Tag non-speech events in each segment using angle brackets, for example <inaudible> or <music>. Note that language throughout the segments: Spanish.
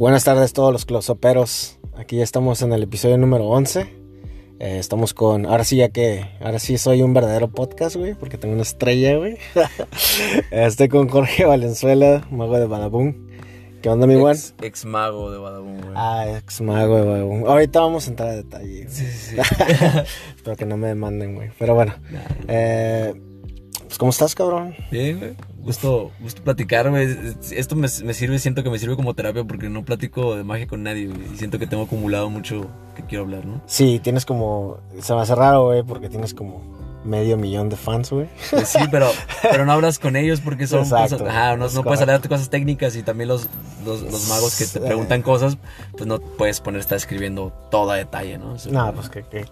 Buenas tardes todos los closoperos. Aquí ya estamos en el episodio número 11. Eh, estamos con, ahora sí ya que, ahora sí soy un verdadero podcast, güey, porque tengo una estrella, güey. <laughs> Estoy con Jorge Valenzuela, mago de Badabun. ¿Qué onda, mi buen? Ex, ex mago de Badabun, güey. Ah, ex mago de Badabun. Ahorita vamos a entrar a detalle. güey. Sí, sí, sí. <laughs> Espero que no me demanden, güey. Pero bueno, eh, pues ¿cómo estás, cabrón? Bien, güey. Gusto, gusto platicar, güey. Esto me, me sirve, siento que me sirve como terapia porque no platico de magia con nadie, güey. Y siento que tengo acumulado mucho que quiero hablar, ¿no? Sí, tienes como, se me hace raro, güey, porque tienes como medio millón de fans, güey. Pues sí, pero, pero no hablas con ellos porque son Exacto. cosas. Ajá, no, Es no puedes hablar de cosas técnicas y también los, los, los magos que te preguntan cosas, pues no puedes poner estar escribiendo todo a detalle, ¿no? Eso- No, pues que, que-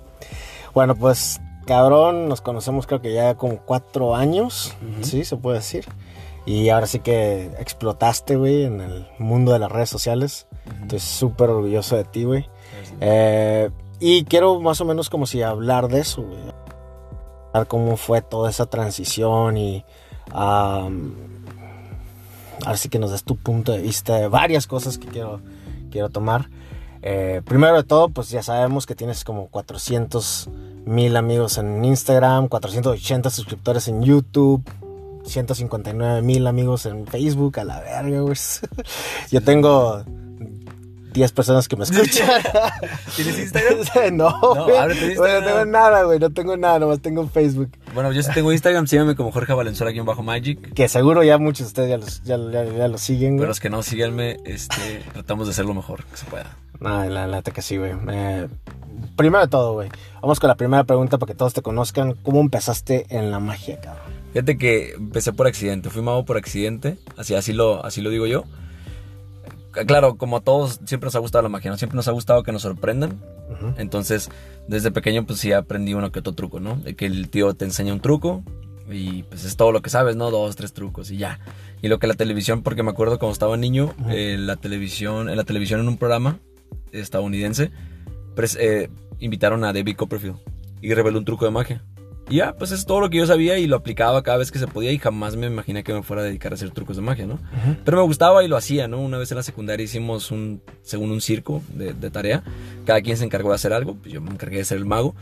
Bueno, pues cabrón, nos conocemos creo que ya como cuatro años, Ujú. sí, se puede decir. Y ahora sí que explotaste, güey, en el mundo de las redes sociales. Ujú. Estoy súper orgulloso de ti, güey. Eh, y quiero más o menos como si hablar de eso, güey. Hablar cómo fue toda esa transición y... am, ahora sí que nos des tu punto de vista de varias cosas que quiero, quiero tomar. Eh, primero de todo, pues ya sabemos que tienes como 400 mil amigos en Instagram, 480 suscriptores en YouTube, 159 mil amigos en Facebook, a la verga, güey. <laughs> Yo tengo 10 personas que me escuchan. <laughs> ¿Tienes Instagram? <laughs> no, No, Instagram. no tengo nada, güey. No tengo nada, nomás tengo Facebook. Bueno, yo sí tengo Instagram, síganme como Jorge Valenzuela aquí en Bajo Magic. Que seguro ya muchos de ustedes ya, los, ya, ya- ya lo siguen, Pero güey. los que no, síganme, este, tratamos de hacer lo mejor que se pueda. No, la la neta que sí, güey. Eh, primero de todo, güey. Vamos con la primera pregunta para que todos te conozcan. ¿Cómo empezaste en la magia, cabrón? Fíjate que empecé por accidente, fui mago por accidente, así, así, lo, así lo digo yo. Claro, como a todos, siempre nos ha gustado la magia, ¿no? Siempre nos ha gustado que nos sorprendan. Entonces, desde pequeño, pues sí aprendí uno que otro truco, ¿no? De que el tío te enseña un truco y pues es todo lo que sabes, ¿no? Dos, tres trucos y ya. Y lo que la televisión, porque me acuerdo cuando estaba niño, eh, la televisión, en la televisión en un programa estadounidense, pres- eh, invitaron a David Copperfield y reveló un truco de magia. Y ya, pues es todo lo que yo sabía y lo aplicaba cada vez que se podía y jamás me imaginé que me fuera a dedicar a hacer trucos de magia, ¿no? Pero me gustaba y lo hacía, ¿no? Una vez en la secundaria hicimos un, según un circo de, de tarea. Cada quien se encargó de hacer algo, pues yo me encargué de ser el mago.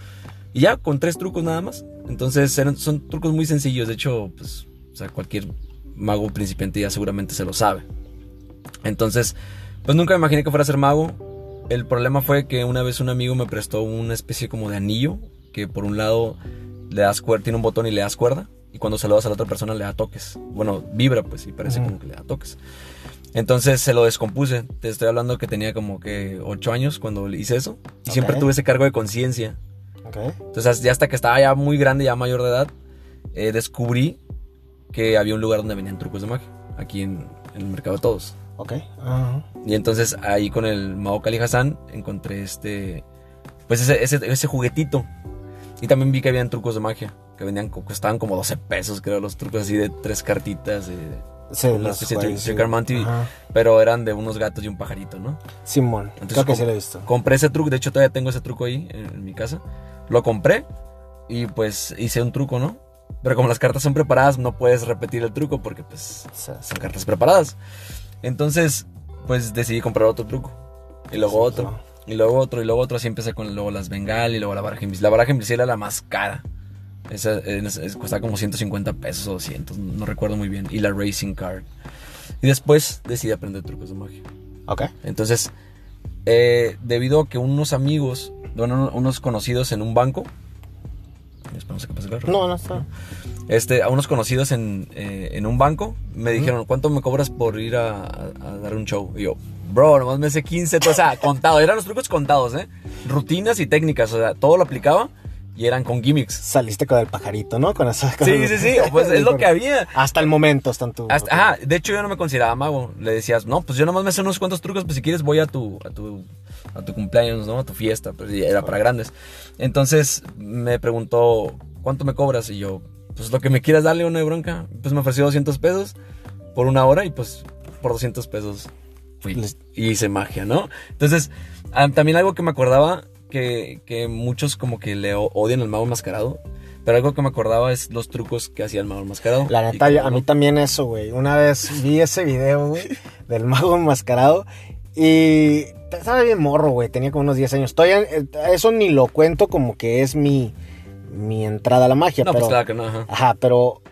Y ya, con tres trucos nada más. Entonces eran, son trucos muy sencillos. De hecho, pues, o sea, cualquier mago principiante ya seguramente se lo sabe. Entonces, pues nunca me imaginé que fuera a ser mago. El problema fue que una vez un amigo me prestó una especie como de anillo, que por un lado le das cuerda, tiene un botón y le das cuerda. Y cuando se lo das a la otra persona le da toques. Bueno, vibra pues y parece como que le da toques. Entonces se lo descompuse. Te estoy hablando que tenía como que 8 años cuando hice eso. Y siempre tuve ese cargo de conciencia. Ok. Entonces ya hasta que estaba ya muy grande, ya mayor de edad, eh, descubrí que había un lugar donde venían trucos de magia. Aquí en, en el Mercado de Todos. Ok. Ajá. Y entonces ahí con el Mao Kali Hassan encontré este. Pues ese, ese, ese juguetito. Y también vi que habían trucos de magia. Que vendían, co- costaban como 12 pesos, creo, los trucos así de tres cartitas. de- Sí, una especie de sí. Pero eran de unos gatos y un pajarito, ¿no? Simón. Entonces, Creo que sí lo he visto. Compré ese truco, de hecho todavía tengo ese truco ahí en, en mi casa. Lo compré y pues hice un truco, ¿no? Pero como las cartas son preparadas, no puedes repetir el truco porque pues son cartas preparadas. Entonces, pues decidí comprar otro truco. Y luego otro. Y luego otro, y luego otro. Así empecé con luego las bengal y luego la baraja invisible. La baraja invisible era la más cara. Esa, es- es- costaba como 150 pesos o 200, no recuerdo muy bien. Y la racing card. Y después decidí aprender trucos de magia. Ok. Entonces, eh, debido a que unos amigos, bueno, unos conocidos en un banco. Esperamos a que pase el carro. No, no está. Este, a unos conocidos en, eh, en un banco me dijeron, ¿cuánto me cobras por ir a, a- a dar un show? Y yo, bro, nomás me hace 15, o sea, <laughs> contado, eran los trucos contados, ¿eh? Rutinas y técnicas, o sea, todo lo aplicaba y eran con gimmicks. Saliste con el pajarito, ¿no? Con esa. con- Sí, sí, sí, pues <laughs> es lo que había. Hasta el momento están tu. Hasta- ajá, de hecho yo no me consideraba mago. Le decías, no, pues yo nomás me sé unos cuantos trucos, pues si quieres voy a tu, a tu, a tu cumpleaños, ¿no? A tu fiesta, pues era para grandes. Entonces me preguntó, ¿cuánto me cobras? Y yo, pues lo que me quieras darle una de bronca. Pues me ofreció 200 pesos por una hora y pues por 200 pesos fui y hice magia, ¿no? Entonces, también algo que me acordaba, que, que muchos como que le odian al mago enmascarado, pero algo que me acordaba es los trucos que hacía el mago enmascarado. La neta, yo- a mí también eso, güey. Una vez vi ese video, güey, <laughs> del mago enmascarado Y estaba bien morro, güey. Tenía como unos 10 años. Todavía, eh, eso ni lo cuento como que es mi, mi entrada a la magia. No, pero, pues claro que no, ajá. Ajá, pero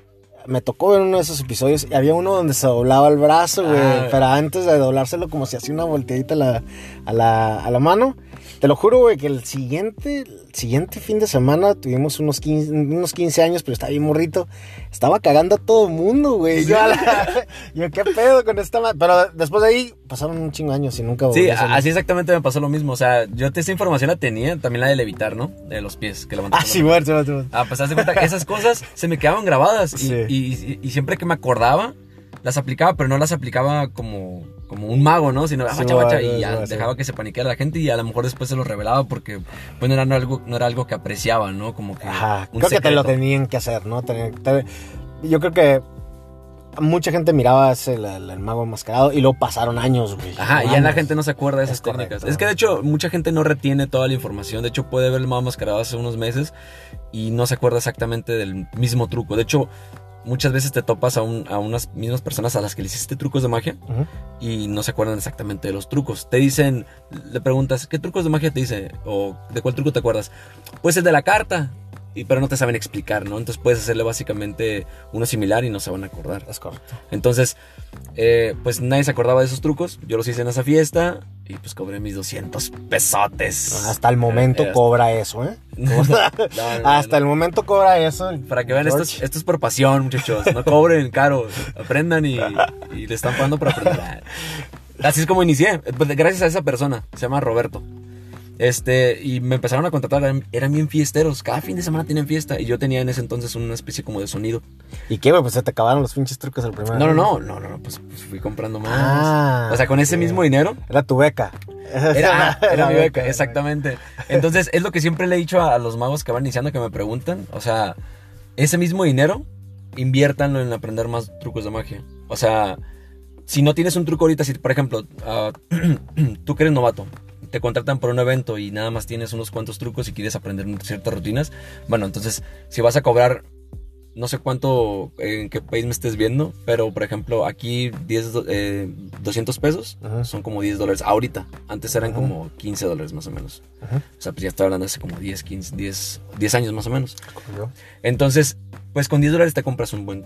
me tocó ver uno de esos episodios y había uno donde se doblaba el brazo, güey. Ah. Pero antes de doblárselo, como si hacía una volteadita a la, a la, a la mano. Te lo juro, güey, que el siguiente, el siguiente fin de semana tuvimos unos 15, unos 15 años, pero estaba bien morrito. Estaba cagando a todo el mundo, güey. Yo, a la- <laughs> yo, ¿qué pedo con esta ma-?" Pero después de ahí pasaron un chingo de años y nunca volví Sí, a así exactamente me pasó lo mismo. O sea, yo esta información la tenía, también la de levitar, ¿no? De los pies, que levantas Ah, sí, sí, bueno. Ah, pues de cuenta que esas cosas se me quedaban grabadas. Y, Sí. y- y siempre que me acordaba, las aplicaba, pero no las aplicaba como, como un mago, ¿no? Sino, ah, Sí, bacha, bueno, y ya sí, sí. dejaba que se paniqueara la gente y a lo mejor después se lo revelaba porque, pues, no era, algo, no era algo que apreciaba, ¿no? Como que. Ajá, un creo que te lo secreto. tenían que hacer, ¿no? Te- yo creo que mucha gente miraba ese, el, el- el mago enmascarado y luego pasaron años, güey. Ajá, y ya la gente no se acuerda de esas Es correcto. técnicas. Es que de hecho, mucha gente no retiene toda la información. De hecho, puede ver el mago mascarado hace unos meses y no se acuerda exactamente del mismo truco. De hecho, muchas veces te topas a, un- a unas mismas personas a las que le hiciste trucos de magia y no se acuerdan exactamente de los trucos. Te dicen, le preguntas, ¿qué trucos de magia te dice? ¿O de cuál truco te acuerdas? Pues el de la carta. Y, pero no te saben explicar, ¿no? Entonces puedes hacerle básicamente uno similar y no se van a acordar. Es correcto. Entonces, eh, pues nadie se acordaba de esos trucos. Yo los hice en esa fiesta y pues cobré mis 200 pesotes. Hasta el momento Eh, cobra eso, ¿eh? <laughs> No, <laughs> Hasta el momento cobra eso. Para que vean, esto es, George. esto es por pasión, muchachos. No cobren caro. Aprendan y, y le están pagando por aprender. <laughs> Así es como inicié. Pues, gracias a esa persona. Se llama Roberto. Este, y me empezaron a contratar. Eran, eran bien fiesteros. Cada fin de semana tenían fiesta. Y yo tenía en ese entonces una especie como de sonido. ¿Y qué, güey? Pues se te acabaron los pinches trucos el primer No, no, no. No, no, no. Pues, pues fui comprando más. Ah, o sea, con ese mismo dinero. Era tu beca. Era, <laughs> era mi beca, exactamente. Entonces, es lo que siempre le he dicho a, a los magos que van iniciando que me preguntan. O sea, ese mismo dinero, inviértanlo en aprender más trucos de magia. O sea, si no tienes un truco ahorita, si por ejemplo, ah, <clears throat> tú que eres novato, te contratan por un evento y nada más tienes unos cuantos trucos y quieres aprender ciertas rutinas, bueno, entonces, si vas a cobrar no sé cuánto, en qué país me estés viendo, pero por ejemplo, aquí 10, do- eh, 200 pesos Ajá. son como 10 dólares ahorita. Antes eran Ajá. como 15 dólares más o menos. Ajá. O sea, pues ya estoy hablando hace como 10, 15, 10, 10 años más o menos. Entonces, pues con 10 dólares te compras un buen,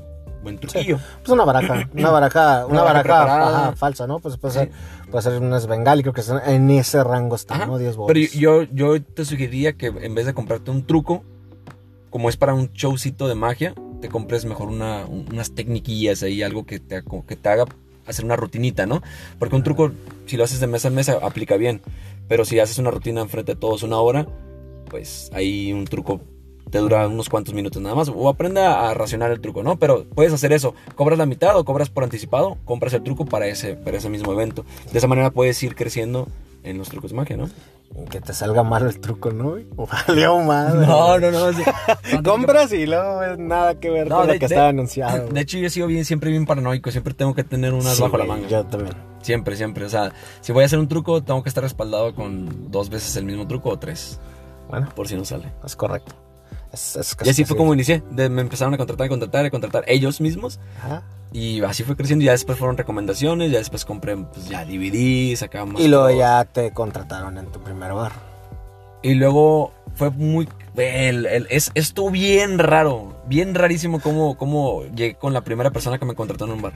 buen truquillo. Pues una baraja, una baraja, una, Una baraja falsa, ¿no? Pues puede Sí. ser, puede ser unas bengali, creo que en ese rango está. ¿no? 10 bolas. Pero yo, yo te sugeriría que en vez de comprarte un truco, como es para un showcito de magia, te compres mejor una, un- unas tecniquillas ahí, algo que te, que te haga hacer una rutinita, ¿no? Porque un truco, si lo haces de mesa en mesa, aplica bien. Pero si haces una rutina enfrente de todos una hora, pues ahí un truco te dura unos cuantos minutos nada más. O aprenda a racionar el truco, ¿no? Pero puedes hacer eso. Cobras la mitad o cobras por anticipado, compras el truco para ese, para ese mismo evento. De esa manera puedes ir creciendo en los trucos de magia, ¿no? Que te salga mal el truco, ¿no? güey? Valió mal. <laughs> No, no, no. sí. <laughs> Compras y luego es nada que ver No, con de- lo que de- estaba anunciado. De hecho, yo sigo bien, siempre bien paranoico. Siempre tengo que tener unas Sí, bajo la manga. Yo también. Siempre, siempre. O sea, si voy a hacer un truco, tengo que estar respaldado con dos veces el mismo truco o tres. Bueno, Por si no sale. es correcto. Es, es Y así fue como inicié. De- me empezaron a contratar, a contratar, a contratar ellos mismos. Ajá. Y así fue creciendo. Ya después fueron recomendaciones. Ya después compré pues, ya DVD, sacaba más Y luego cosas. ya te contrataron en tu primer bar. Y luego fue muy... el- el- es, estuvo bien raro. Bien rarísimo cómo, cómo llegué con la primera persona que me contrató en un bar.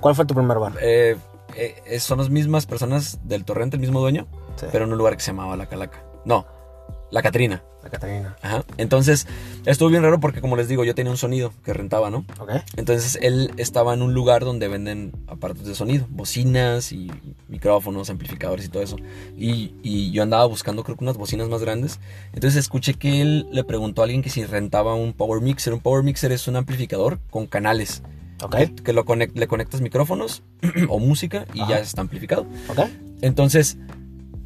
¿Cuál fue tu primer bar? Eh, eh, son las mismas personas del torrente, el mismo dueño, Sí, pero en un lugar que se llamaba La Calaca. No, La Catrina. La Catarina. Ajá. Entonces, estuvo bien raro porque, como les digo, yo tenía un sonido que rentaba, ¿no? ¿Ok? Entonces, él estaba en un lugar donde venden aparatos de sonido, bocinas y micrófonos, amplificadores y todo eso. Y, y yo andaba buscando, creo que unas bocinas más grandes. Entonces, escuché que él le preguntó a alguien que si rentaba un Power Mixer. Un Power Mixer es un amplificador con canales. ¿Ok? Que, que lo conect- le conectas micrófonos <clears throat> o música y Ajá. ya está amplificado. ¿Ok? Entonces,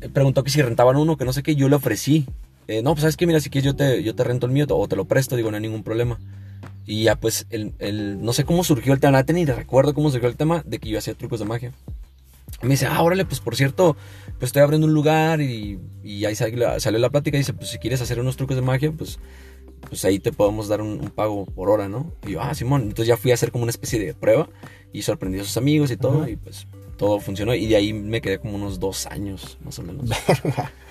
eh, preguntó que si rentaban uno, que no sé qué, yo le ofrecí. Eh, no, pues sabes que, mira, si quieres yo te, yo te rento el mío o te lo presto, digo, no hay ningún problema. Y ya pues, el, el- no sé cómo surgió el tema, nada, ni recuerdo cómo surgió el tema de que yo hacía trucos de magia. Me dice, ah, órale, pues por cierto, pues estoy abriendo un lugar y, y ahí salió, salió la plática y dice, pues si quieres hacer unos trucos de magia, pues, pues ahí te podemos dar un, un pago por hora, ¿no? Y yo, ah, Simón, entonces ya fui a hacer como una especie de prueba y sorprendí a sus amigos y todo Ajá. y pues todo funcionó y de ahí me quedé como unos dos años, más o menos. <laughs>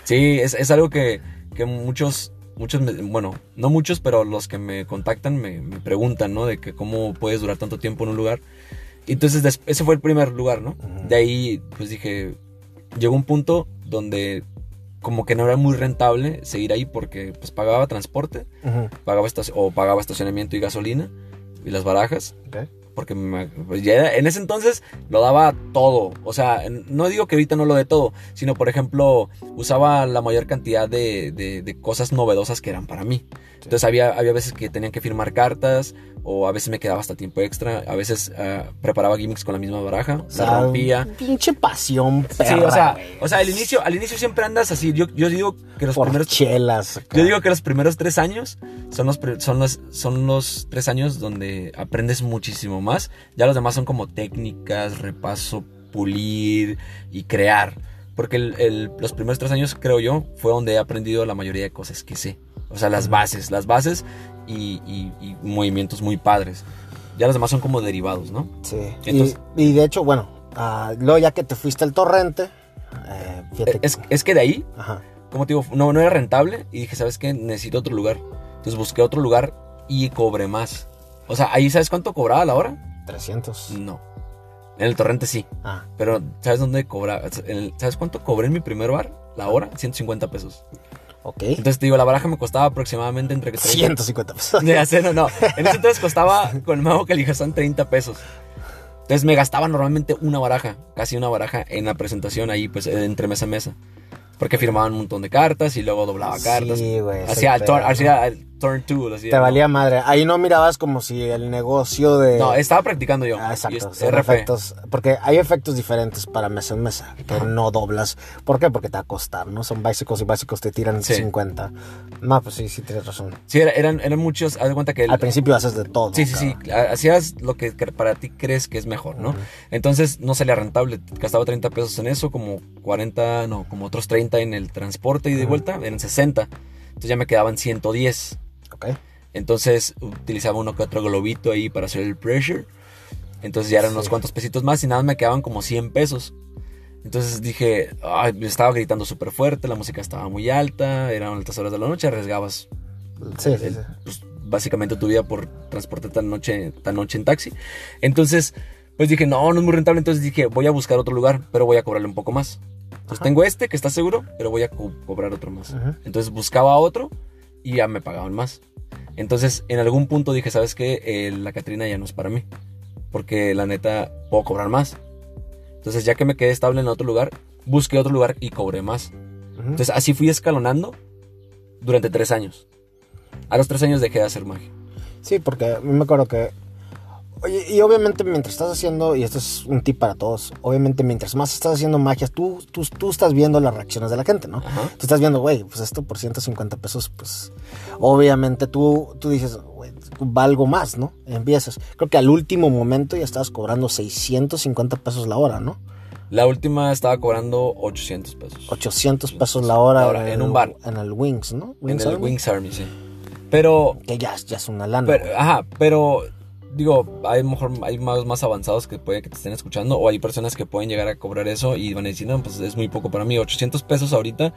Sí, es, es algo que, que muchos, muchos, me- bueno, no muchos, pero los que me contactan me, me preguntan, ¿no? De que cómo puedes durar tanto tiempo en un lugar. Y entonces ese fue el primer lugar, ¿no? De ahí, pues dije, llegó un punto donde como que no era muy rentable seguir ahí porque pues pagaba transporte, Ujú, pagaba estaci- o pagaba estacionamiento y gasolina y las barajas ok. Porque me- pues ya en ese entonces lo daba todo. O sea, no digo que ahorita no lo dé todo, sino por ejemplo, usaba la mayor cantidad de, de- de cosas novedosas que eran para mí. Entonces había, había veces que tenían que firmar cartas, o a veces me quedaba hasta tiempo extra, a veces ah, preparaba gimmicks con la misma baraja, O se sea, rompía. Pinche pasión, Sí, perra, o sea, o sea, al inicio, al inicio siempre andas así. Yo, yo digo que los por primeros chelas. yo digo que los primeros tres años son los, son los, son los tres años donde aprendes muchísimo más. Ya los demás son como técnicas, repaso, pulir y crear. Porque el- el- los primeros tres años, creo yo, fue donde he aprendido la mayoría de cosas que sé. O sea, las bases, las bases y, y- y movimientos muy padres. Ya los demás son como derivados, ¿no? Sí. Y- Entonces- y, de hecho, bueno, ah, luego ya que te fuiste al torrente, eh, fíjate. Es, es que de ahí Ajá. como te digo, no, no era rentable y dije, ¿sabes qué? Necesito otro lugar. Entonces busqué otro lugar y cobré más. O sea, ahí ¿sabes cuánto cobraba la hora? 300. No. En el torrente sí. Ah, Pero ¿sabes dónde cobraba? ¿Sabes cuánto cobré en mi primer bar? La hora, 150 pesos. ok. Entonces te digo, la baraja me costaba aproximadamente entre... 30 150 pesos. <laughs> Ya sé, no, no. En ese entonces costaba con el mago calijación 30 pesos. Entonces me gastaba normalmente una baraja, casi una baraja en la presentación ahí, pues entre mesa a mesa. Porque firmaban un montón de cartas y luego doblaba cartas. Sí, güey. Hacía hacía turn two. Te ¿no? valía madre. Ahí no mirabas como si el negocio de. No, estaba practicando yo. Ah, exacto. es- efectos, porque hay efectos diferentes para mesa en mesa, que Ajá. no doblas. ¿Por qué? Porque te va a costar, ¿no? Son básicos y básicos te tiran Sí. 50. No, pues sí, sí tienes razón. Sí, era- eran, eran muchos. Haz de cuenta que. el- Al principio haces de todo. sí, sí, sí. Hacías lo que para ti crees que es mejor, ¿no? Entonces no salía rentable. Gastaba 30 pesos en eso, como 40, no, como otros 30 en el transporte y de vuelta, eran 60. Entonces ya me quedaban 110. Ok. Entonces utilizaba uno que otro globito ahí para hacer el pressure. Entonces ya eran unos Sí. cuantos pesitos más y nada más me quedaban como 100 pesos. Entonces dije, ay, estaba gritando súper fuerte, la música estaba muy alta, eran altas horas de la noche, arriesgabas Sí, sí, el- sí. pues, básicamente tu vida por transporte tan noche, tan noche en taxi. Entonces, pues dije, no, no es muy rentable. Entonces dije, voy a buscar otro lugar, pero voy a cobrarle un poco más. Entonces Ajá. tengo este que está seguro, pero voy a co- cobrar otro más. Ujú. Entonces buscaba otro y ya me pagaban más. Entonces en algún punto dije, ¿sabes qué? Eh, la Catrina ya no es para mí. Porque la neta puedo cobrar más. Entonces ya que me quedé estable en otro lugar, busqué otro lugar y cobré más. Entonces así fui escalonando durante tres años. A los tres años dejé de hacer magia. Sí, porque me acuerdo que. Oye, y obviamente mientras estás haciendo, y esto es un tip para todos, obviamente mientras más estás haciendo magias, tú, tú, tú estás viendo las reacciones de la gente, ¿no? Ajá. Tú estás viendo, güey, pues esto por 150 pesos, pues obviamente tú, tú dices, güey, valgo más, ¿no? Empiezas. Creo que al último momento ya estabas cobrando 650 pesos la hora, ¿no? La última estaba cobrando 800 pesos. 800 pesos la hora. La hora, en un bar. En el Wings, ¿no? en el Army. Wings Army, sí. Pero, Que ya, ya es una lana. pero ajá, pero digo, hay mejor hay más, más avanzados que puede que te estén escuchando o hay personas que pueden llegar a cobrar eso y van a decir, no, pues es muy poco para mí, 800 pesos ahorita,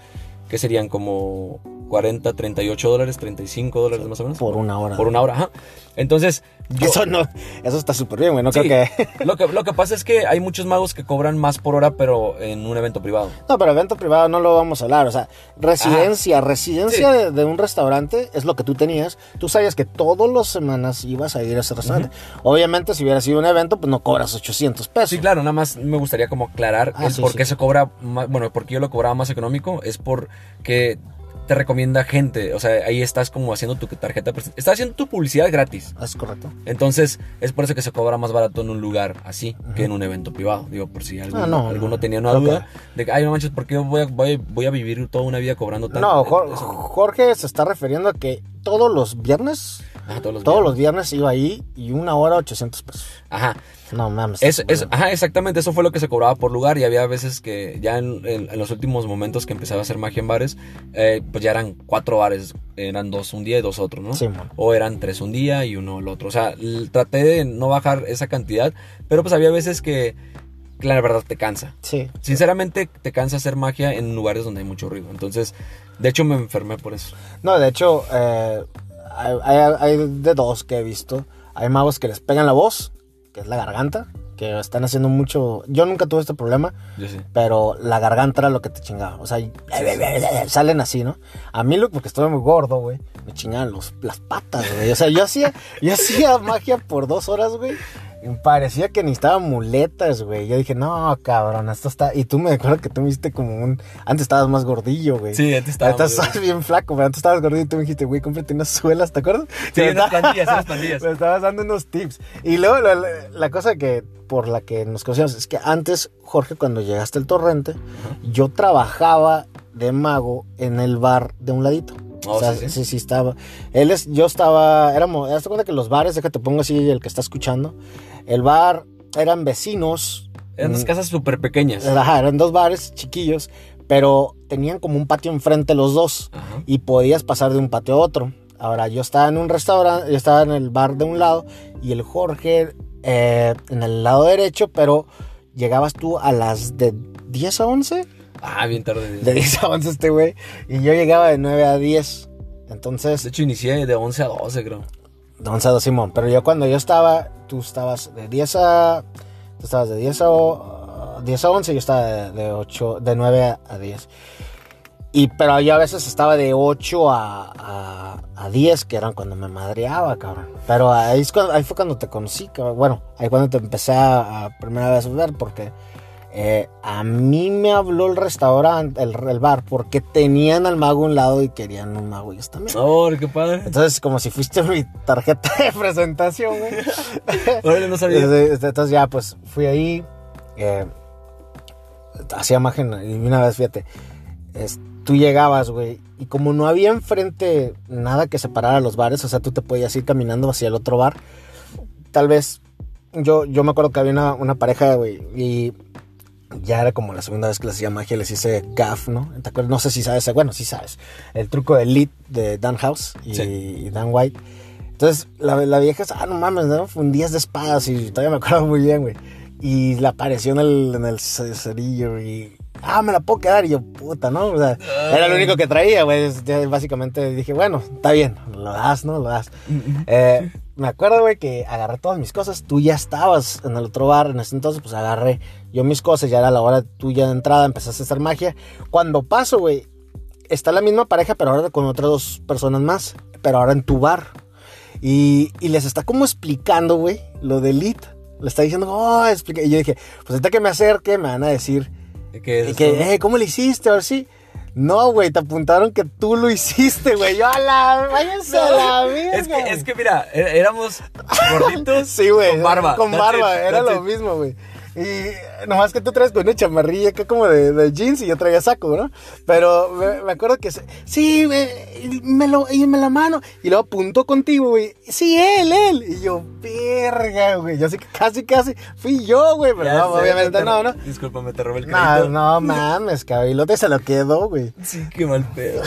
que serían como 40, 38 dólares, 35 dólares más o menos. por una hora. Por una hora, ajá. Entonces, yo, Eso no, eso está súper bien, güey. No Sí. creo que. lo, que, lo que pasa es que hay muchos magos que cobran más por hora, pero en un evento privado. No, pero evento privado no lo vamos a hablar. O sea, residencia, residencia Sí. de, de un restaurante es lo que tú tenías. Tú sabías que todas las semanas ibas a ir a ese restaurante. Obviamente, si hubiera sido un evento, pues no cobras 800 pesos. Sí, claro, nada más me gustaría como aclarar Ah, el por qué se cobra más, bueno, por qué yo lo cobraba más económico, es porque te recomienda gente, o sea, ahí estás como haciendo tu tarjeta, estás haciendo tu publicidad gratis. Es correcto. Entonces, es por eso que se cobra más barato en un lugar así que en un evento privado. Digo, por si alguno, Ah, no, alguno no. tenía una duda de que, ay, no manches, ¿por qué voy a, voy, a- voy a vivir toda una vida cobrando tanto? No, Jorge se está refiriendo a que todos los viernes, Ajá, todos los todos viernes. los viernes iba ahí y una hora 800 pesos. Ajá, No mames. Es, es- ajá, exactamente, eso fue lo que se cobraba por lugar y había veces que ya en, en- en los últimos momentos que empezaba a hacer magia en bares, eh, pues ya eran cuatro bares, eran dos un día y dos otro, ¿no? Sí, man. O eran tres un día y uno el otro. O sea, traté de no bajar esa cantidad, pero pues había veces que la verdad te cansa. Sí. Sinceramente, te cansa hacer magia en lugares donde hay mucho ruido. Entonces, de hecho, me enfermé por eso. No, de hecho, eh, hay, hay- hay de dos que he visto. Hay magos que les pegan la voz, que es la garganta, que están haciendo mucho... Yo nunca tuve este problema, Yo sí. pero la garganta era lo que te chingaba. O sea, salen así, ¿no? A mí, lo- porque estoy muy gordo, güey, me chingaban los, las patas, güey. O sea, yo hacía, yo hacía magia por dos horas, güey. Parecía que necesitaba muletas, güey. Yo dije, no, cabrón, esto está... Y tú me acuerdo que tú me hiciste como un... Antes estabas más gordillo, güey. Sí, antes estaba Ahorita muy estás bien flaco, pero antes estabas gordito y tú me dijiste, güey, cómprate unas suelas, ¿te acuerdas? Sí, unas pandillas, unas <laughs> pandillas. Me estabas dando unos tips. Y luego la, la- la cosa que por la que nos conocíamos es que antes, Jorge, cuando llegaste al torrente, yo trabajaba de mago en el bar de un ladito. Oh, o sea, sí, sí, sí. sí, estaba. Él es, yo estaba, éramos, hazte cuenta que los bares, déjate pongo así el que está escuchando. El bar eran vecinos. Eran dos Mm, casas súper pequeñas. Ajá, eran dos bares chiquillos, pero tenían como un patio enfrente los dos Ajá. y podías pasar de un patio a otro. Ahora, yo estaba en un restaurante, yo estaba en el bar de un lado y el Jorge eh, en el lado derecho, pero llegabas tú a las de 10 a 11. Ah, bien tarde. De De, 10 a 11 este güey. Y yo llegaba de 9 a 10. Entonces, hecho, inicié de 11 a 12, creo. De 11 a 2 Simón. Pero yo cuando yo estaba, tú estabas de 10 a... Tú estabas de 10 a, o- 10 a 11 y yo estaba de, de 8, de 9 a, a 10. Y, pero yo a veces estaba de 8 a, a, a 10, que eran cuando me madreaba, cabrón. Pero ahí, es cuando- ahí fue cuando te conocí, cabrón. Bueno, ahí cuando te empecé a, a primera vez a ver, porque eh, a mí me habló el restaurante, el, el bar, porque tenían al mago a un lado y querían un mago ellos también. Oh, qué padre. Entonces, como si fuiste mi tarjeta de presentación, güey. <laughs> Órale, no sabía. Entonces, ya, pues, fui ahí. eh, hacía magia y una vez, fíjate, es- tú llegabas, güey, y como no había enfrente nada que separara los bares, o sea, tú te podías ir caminando hacia el otro bar, tal vez, yo, yo me acuerdo que había una, una pareja, güey, y ya era como la segunda vez que les hacía magia, les hice gaff, ¿no? ¿Te acuerdas? No sé si sabes, bueno, sí sabes, el truco de Lit de Dan House y, Sí. y Dan White. Entonces, la, la vieja, ah, no mames, ¿no? Fundías de espadas y todavía me acuerdo muy bien, güey. Y la apareció en el, en el ce- cerillo y, ah, me la puedo quedar. Y yo, puta, ¿no? O sea, era lo único que traía, güey. Es- Básicamente dije, bueno, está bien, lo das, ¿no? Lo das. Eh, me acuerdo, güey, que agarré todas mis cosas. Tú ya estabas en el otro bar. En ese entonces, pues agarré yo mis cosas. Ya era la hora tuya de entrada. Empezaste a hacer magia. Cuando paso, güey, está la misma pareja, pero ahora con otras dos personas más. Pero ahora en tu bar. Y, y les está como explicando, güey, lo de Elite. Le está diciendo, oh, explica. Y yo dije, pues ahorita que me acerque, me van a decir, ¿Qué es que, eh, ¿cómo le hiciste? A ver si. No, güey, te apuntaron que tú lo hiciste, güey. Yo a la. Váyanse a la verga. Es que, es que mira, é- éramos <laughs> gorditos Sí, güey. con barba. Con That's barba, it, era that's lo it. mismo, güey. Y nomás que tú traes con una chamarrilla acá como de, de jeans y yo traía saco, ¿no? Pero me, me acuerdo que se- sí, y me lo, y me la mano. Y luego apuntó contigo, güey. Sí, él, él. Y yo, verga, güey. Yo sí que casi, casi fui yo, güey. Pero Ya no, sé, obviamente te- no, ¿no? Discúlpame, te robé el No, crédito. no mames, cabilote se lo quedó, güey. Sí, qué mal pedo.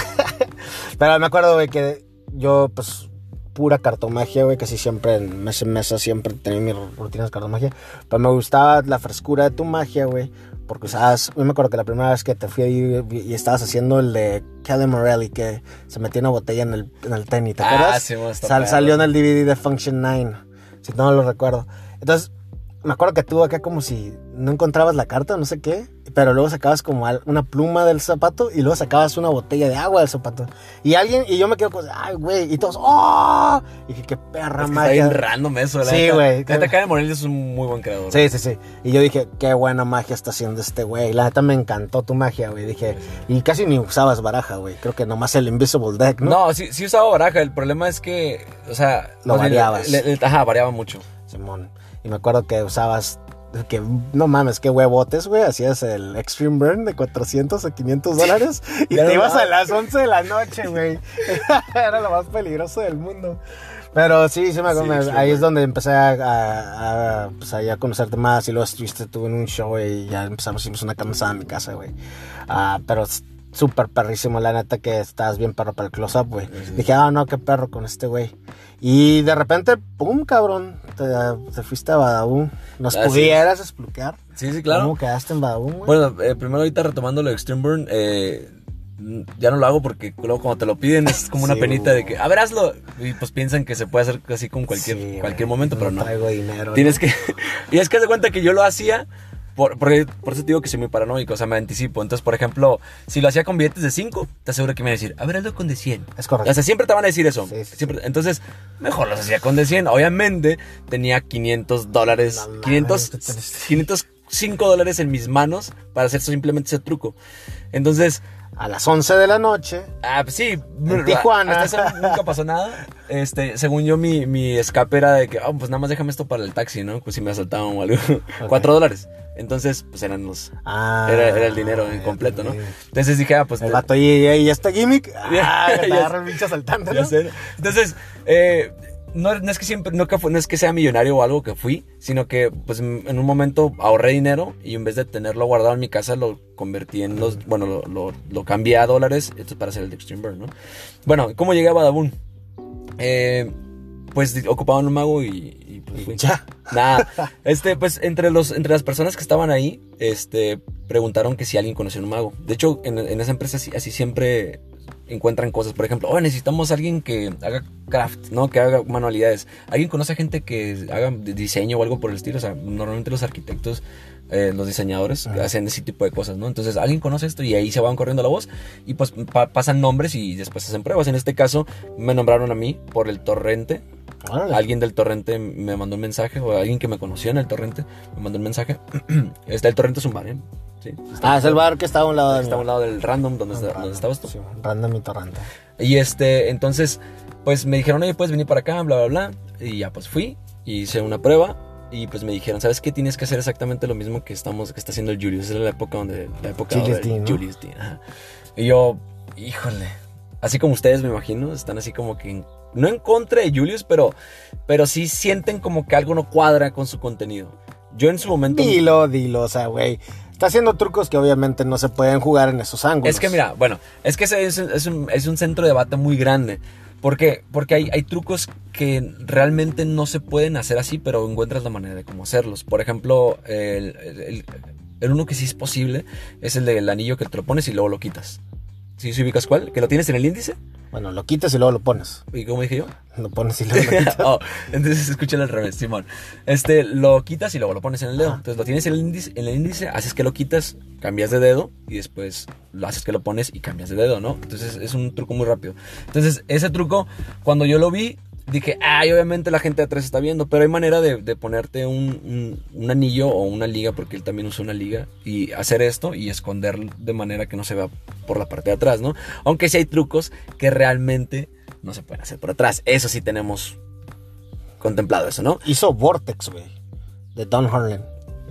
<laughs> Pero me acuerdo, güey, que yo, pues, pura cartomagia, güey, casi siempre en mes en mesa siempre tenía mis rutinas de cartomagia. Pero me gustaba la frescura de tu magia, güey. Porque usabas, yo me acuerdo que la primera vez que te fui ahí y estabas haciendo el de Kelly Morelli, que se metía una botella en el, en el tenis, ¿te Ah, acuerdas? sí, mo, está Sal- salió en el DVD de Function 9, si no lo recuerdo. Entonces, me acuerdo que tú acá como si no encontrabas la carta, no sé qué, pero luego sacabas como una pluma del zapato y luego sacabas una botella de agua del zapato. Y alguien, y yo me quedo con, ay, güey, y todos, ¡oh! Y dije, qué perra Es que está magia. bien random eso, la Sí, güey. La neta, Karen Morelli es un muy buen creador. Sí, sí, sí. Y yo dije, qué buena magia está haciendo este güey. La neta me encantó tu magia, güey. Dije, y casi ni usabas baraja, güey. Creo que nomás el Invisible Deck, ¿no? No, sí, sí usaba baraja. El problema es que, o sea... Lo variabas. le- le- ajá, variaba mucho. Simón. Y me acuerdo que usabas. Que no mames, qué huevotes, güey. Hacías el Extreme Burn de 400 a 500 dólares. Y te ibas a las 11 de la noche, güey. <laughs> Era lo más peligroso del mundo. Pero sí, sí me acuerdo. Sí, ahí es donde empecé a, a- a, pues, ahí a conocerte más. Y luego estuviste tú en un show y ya empezamos, hicimos una cansada en mi casa, güey. Ah, pero súper perrísimo, la neta que estás bien perro para el close-up, güey. Dije, ah, no, qué perro con este güey. Y de repente, pum, cabrón, te, te fuiste a Badabun. ¿Nos Ah, sí. pudieras explicar Sí, sí, claro. cómo quedaste en Badabun, güey? Bueno, eh, primero ahorita retomando lo de Extreme Burn, eh, ya no lo hago porque luego cuando te lo piden es como una Sí, penita de que, a ver, hazlo. Y pues piensan que se puede hacer así con cualquier, Sí, cualquier güey, momento, pero no. traigo dinero. Tienes que... <laughs> y es que de cuenta que yo lo hacía... Por, por, por eso te digo que soy muy paranoico, o sea, me anticipo. Entonces, por ejemplo, si lo hacía con billetes de 5, te aseguro que me iban a decir, a ver, hazlo con de 100. Es correcto. O sea, siempre te van a decir eso. Sí, sí, Siempre- Entonces, mejor los hacía con de 100. Obviamente, tenía 500 dólares, No mames, 500, qué triste. 505 dólares en mis manos para hacer simplemente ese truco. Entonces, A las 11 de la noche. ah, pues sí, En Tijuana. Hasta eso nunca pasó nada. Este, según yo, mi, mi escape era de que, ah, pues nada más déjame esto para el taxi, ¿no? Pues si me asaltaban o algo. Cuatro dólares. Entonces, pues eran los. Ah, Era, era el dinero en completo, ¿no? Entonces dije, ah, pues. El vato, y, y, y este gimmick. <laughs> Ah, Ya agarra el pinche asaltante, Ya ¿no? Entonces, eh, no, no es que siempre, no, que fu- no es que sea millonario o algo que fui, sino que pues en un momento ahorré dinero y en vez de tenerlo guardado en mi casa lo convertí en los, bueno, lo, lo, lo cambié a dólares esto es para hacer el de Extreme Burn, ¿no? Bueno, ¿cómo llegué a Badabun? Eh, pues ocupaban un mago y, y, pues fui. Ya. Nada, <laughs> este, pues entre los, entre las personas que estaban ahí, este, preguntaron que si alguien conocía un mago. De hecho, en, en esa empresa así, así siempre encuentran cosas. Por ejemplo, oh, necesitamos a alguien que haga craft, ¿no? Que haga manualidades. ¿Alguien conoce a gente que haga diseño o algo por el estilo? O sea, normalmente los arquitectos, eh, los diseñadores Ajá. hacen ese tipo de cosas, ¿no? Entonces, alguien conoce esto y ahí se van corriendo la voz y pues pa- pasan nombres y después hacen pruebas. En este caso, me nombraron a mí por el torrente alguien del torrente me mandó un mensaje, o alguien que me conoció en el torrente me mandó un mensaje. <clears throat> Está el torrente es un bar, ¿eh? Sí. Ah, es el bar que está a un lado está a un lado del random donde, está- Ah, donde estabas tú. Sí, random y torrente. Y este, entonces, pues me dijeron, oye, puedes venir para acá, bla, bla, bla. Y ya, pues fui, hice una prueba. Y pues me dijeron, ¿sabes qué? Tienes que hacer exactamente lo mismo que estamos, que está haciendo el Julius. Es la época donde, la época Julius del D, ¿no? Julius D, ajá. Y yo, híjole. Así como ustedes, me imagino, están así como que, en- no en contra de Julius, pero, pero sí sienten como que algo no cuadra con su contenido. Yo en su momento... Dilo, dilo, o sea, güey. Está haciendo trucos que obviamente no se pueden jugar en esos ángulos. Es que mira, bueno, es que es, es un, es un centro de debate muy grande. ¿Por qué? Porque hay, hay trucos que realmente no se pueden hacer así, pero encuentras la manera de cómo hacerlos. Por ejemplo, el- el- el uno que sí es posible es el del anillo que te lo pones y luego lo quitas. ¿Sí, ¿Sí ubicas cuál? ¿Que lo tienes en el índice? Bueno, lo quitas y luego lo pones. ¿Y cómo dije yo? Lo pones y luego lo quitas. <laughs> oh, entonces escúchalo al revés, Simón. Este, lo quitas y luego lo pones en el dedo. Ajá. Entonces lo tienes en el índice, en el índice, haces que lo quitas, cambias de dedo y después lo haces que lo pones y cambias de dedo, ¿no? Entonces es un truco muy rápido. Entonces ese truco, cuando yo lo vi, dije, ay, obviamente la gente de atrás está viendo, pero hay manera de, de ponerte un, un- un anillo o una liga, porque él también usa una liga, y hacer esto y esconder de manera que no se vea por la parte de atrás, ¿no? Aunque sí hay trucos que realmente no se pueden hacer por atrás. Eso sí tenemos contemplado eso, ¿no? Hizo Vortex, güey. De Don Harlan.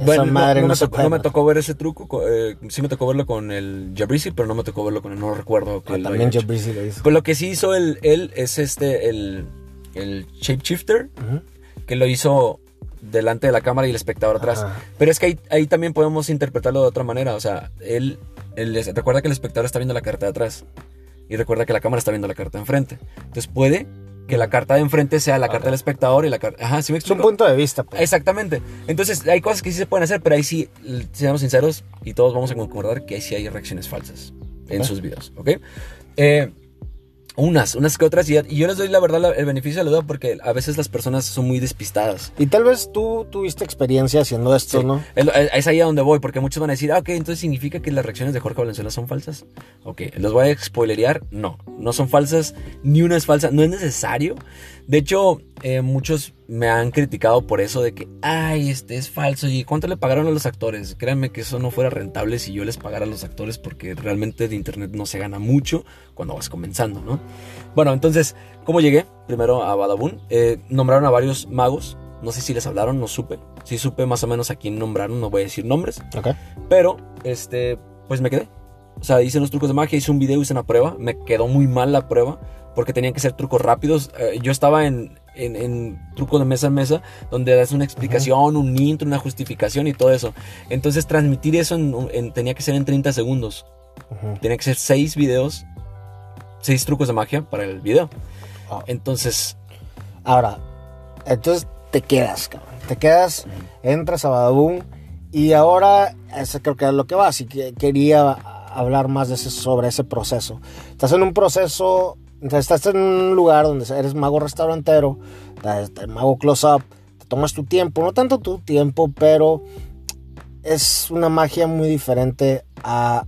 Bueno, no- madre no, no, me tocó, puede. no me tocó ver ese truco. co- eh, sí me tocó verlo con el Jabrisi, pero no me tocó verlo con el. No recuerdo que Ah, también. Breezy lo hizo. Pues lo que sí hizo él, él es este, el, el shapeshifter, Ujú. que lo hizo delante de la cámara y el espectador atrás. Ajá. Pero es que ahí, ahí también podemos interpretarlo de otra manera. O sea, él, recuerda que el espectador está viendo la carta de atrás. Y recuerda que la cámara está viendo la carta de enfrente. Entonces puede que la carta de enfrente sea la carta del espectador y la carta. Ajá, ¿sí me Es un explico? punto de vista, pues. Exactamente. Entonces hay cosas que sí se pueden hacer, pero ahí sí, seamos sinceros y todos vamos a concordar que ahí sí hay reacciones falsas en sus videos, ¿ok? Eh, unas, unas que otras, y, y yo les doy la verdad la- el beneficio de la duda porque a veces las personas son muy despistadas. Y tal vez tú tuviste experiencia haciendo esto, Sí. ¿no? Es ahí a donde voy, porque muchos van a decir, ah, ok, entonces significa que las reacciones de Jorge Valenzuela son falsas. Ok, los voy a spoilerear. No, no son falsas, ni una es falsa, no es necesario. De hecho, eh, muchos me han criticado por eso de que, ay, este es falso. ¿Y cuánto le pagaron a los actores? Créanme que eso no fuera rentable si yo les pagara a los actores, porque realmente de internet no se gana mucho cuando vas comenzando, ¿no? Bueno, entonces, ¿cómo llegué? Primero a Badabun. Eh, nombraron a varios magos. No sé si les hablaron, no supe. Sí supe más o menos a quién nombraron, no voy a decir nombres. Pero, este, pues me quedé. O sea, hice los trucos de magia, hice un video, hice una prueba. Me quedó muy mal la prueba porque tenían que ser trucos rápidos. Eh, yo estaba en, en, en truco de mesa en mesa donde das una explicación, un intro, una justificación y todo eso. Entonces transmitir eso en- en- tenía que ser en 30 segundos. Ujú. Tiene que ser seis videos, seis trucos de magia para el video. Ah. Entonces, Ahora, entonces te quedas, cabrón. Te quedas, entras a Badaboom y ahora, eso creo que es lo que va. Así que quería hablar más de ese, sobre ese proceso. Estás en un proceso, estás en un lugar donde eres mago restaurantero, estás mago close-up, te tomas tu tiempo, no tanto tu tiempo, pero es una magia muy diferente a,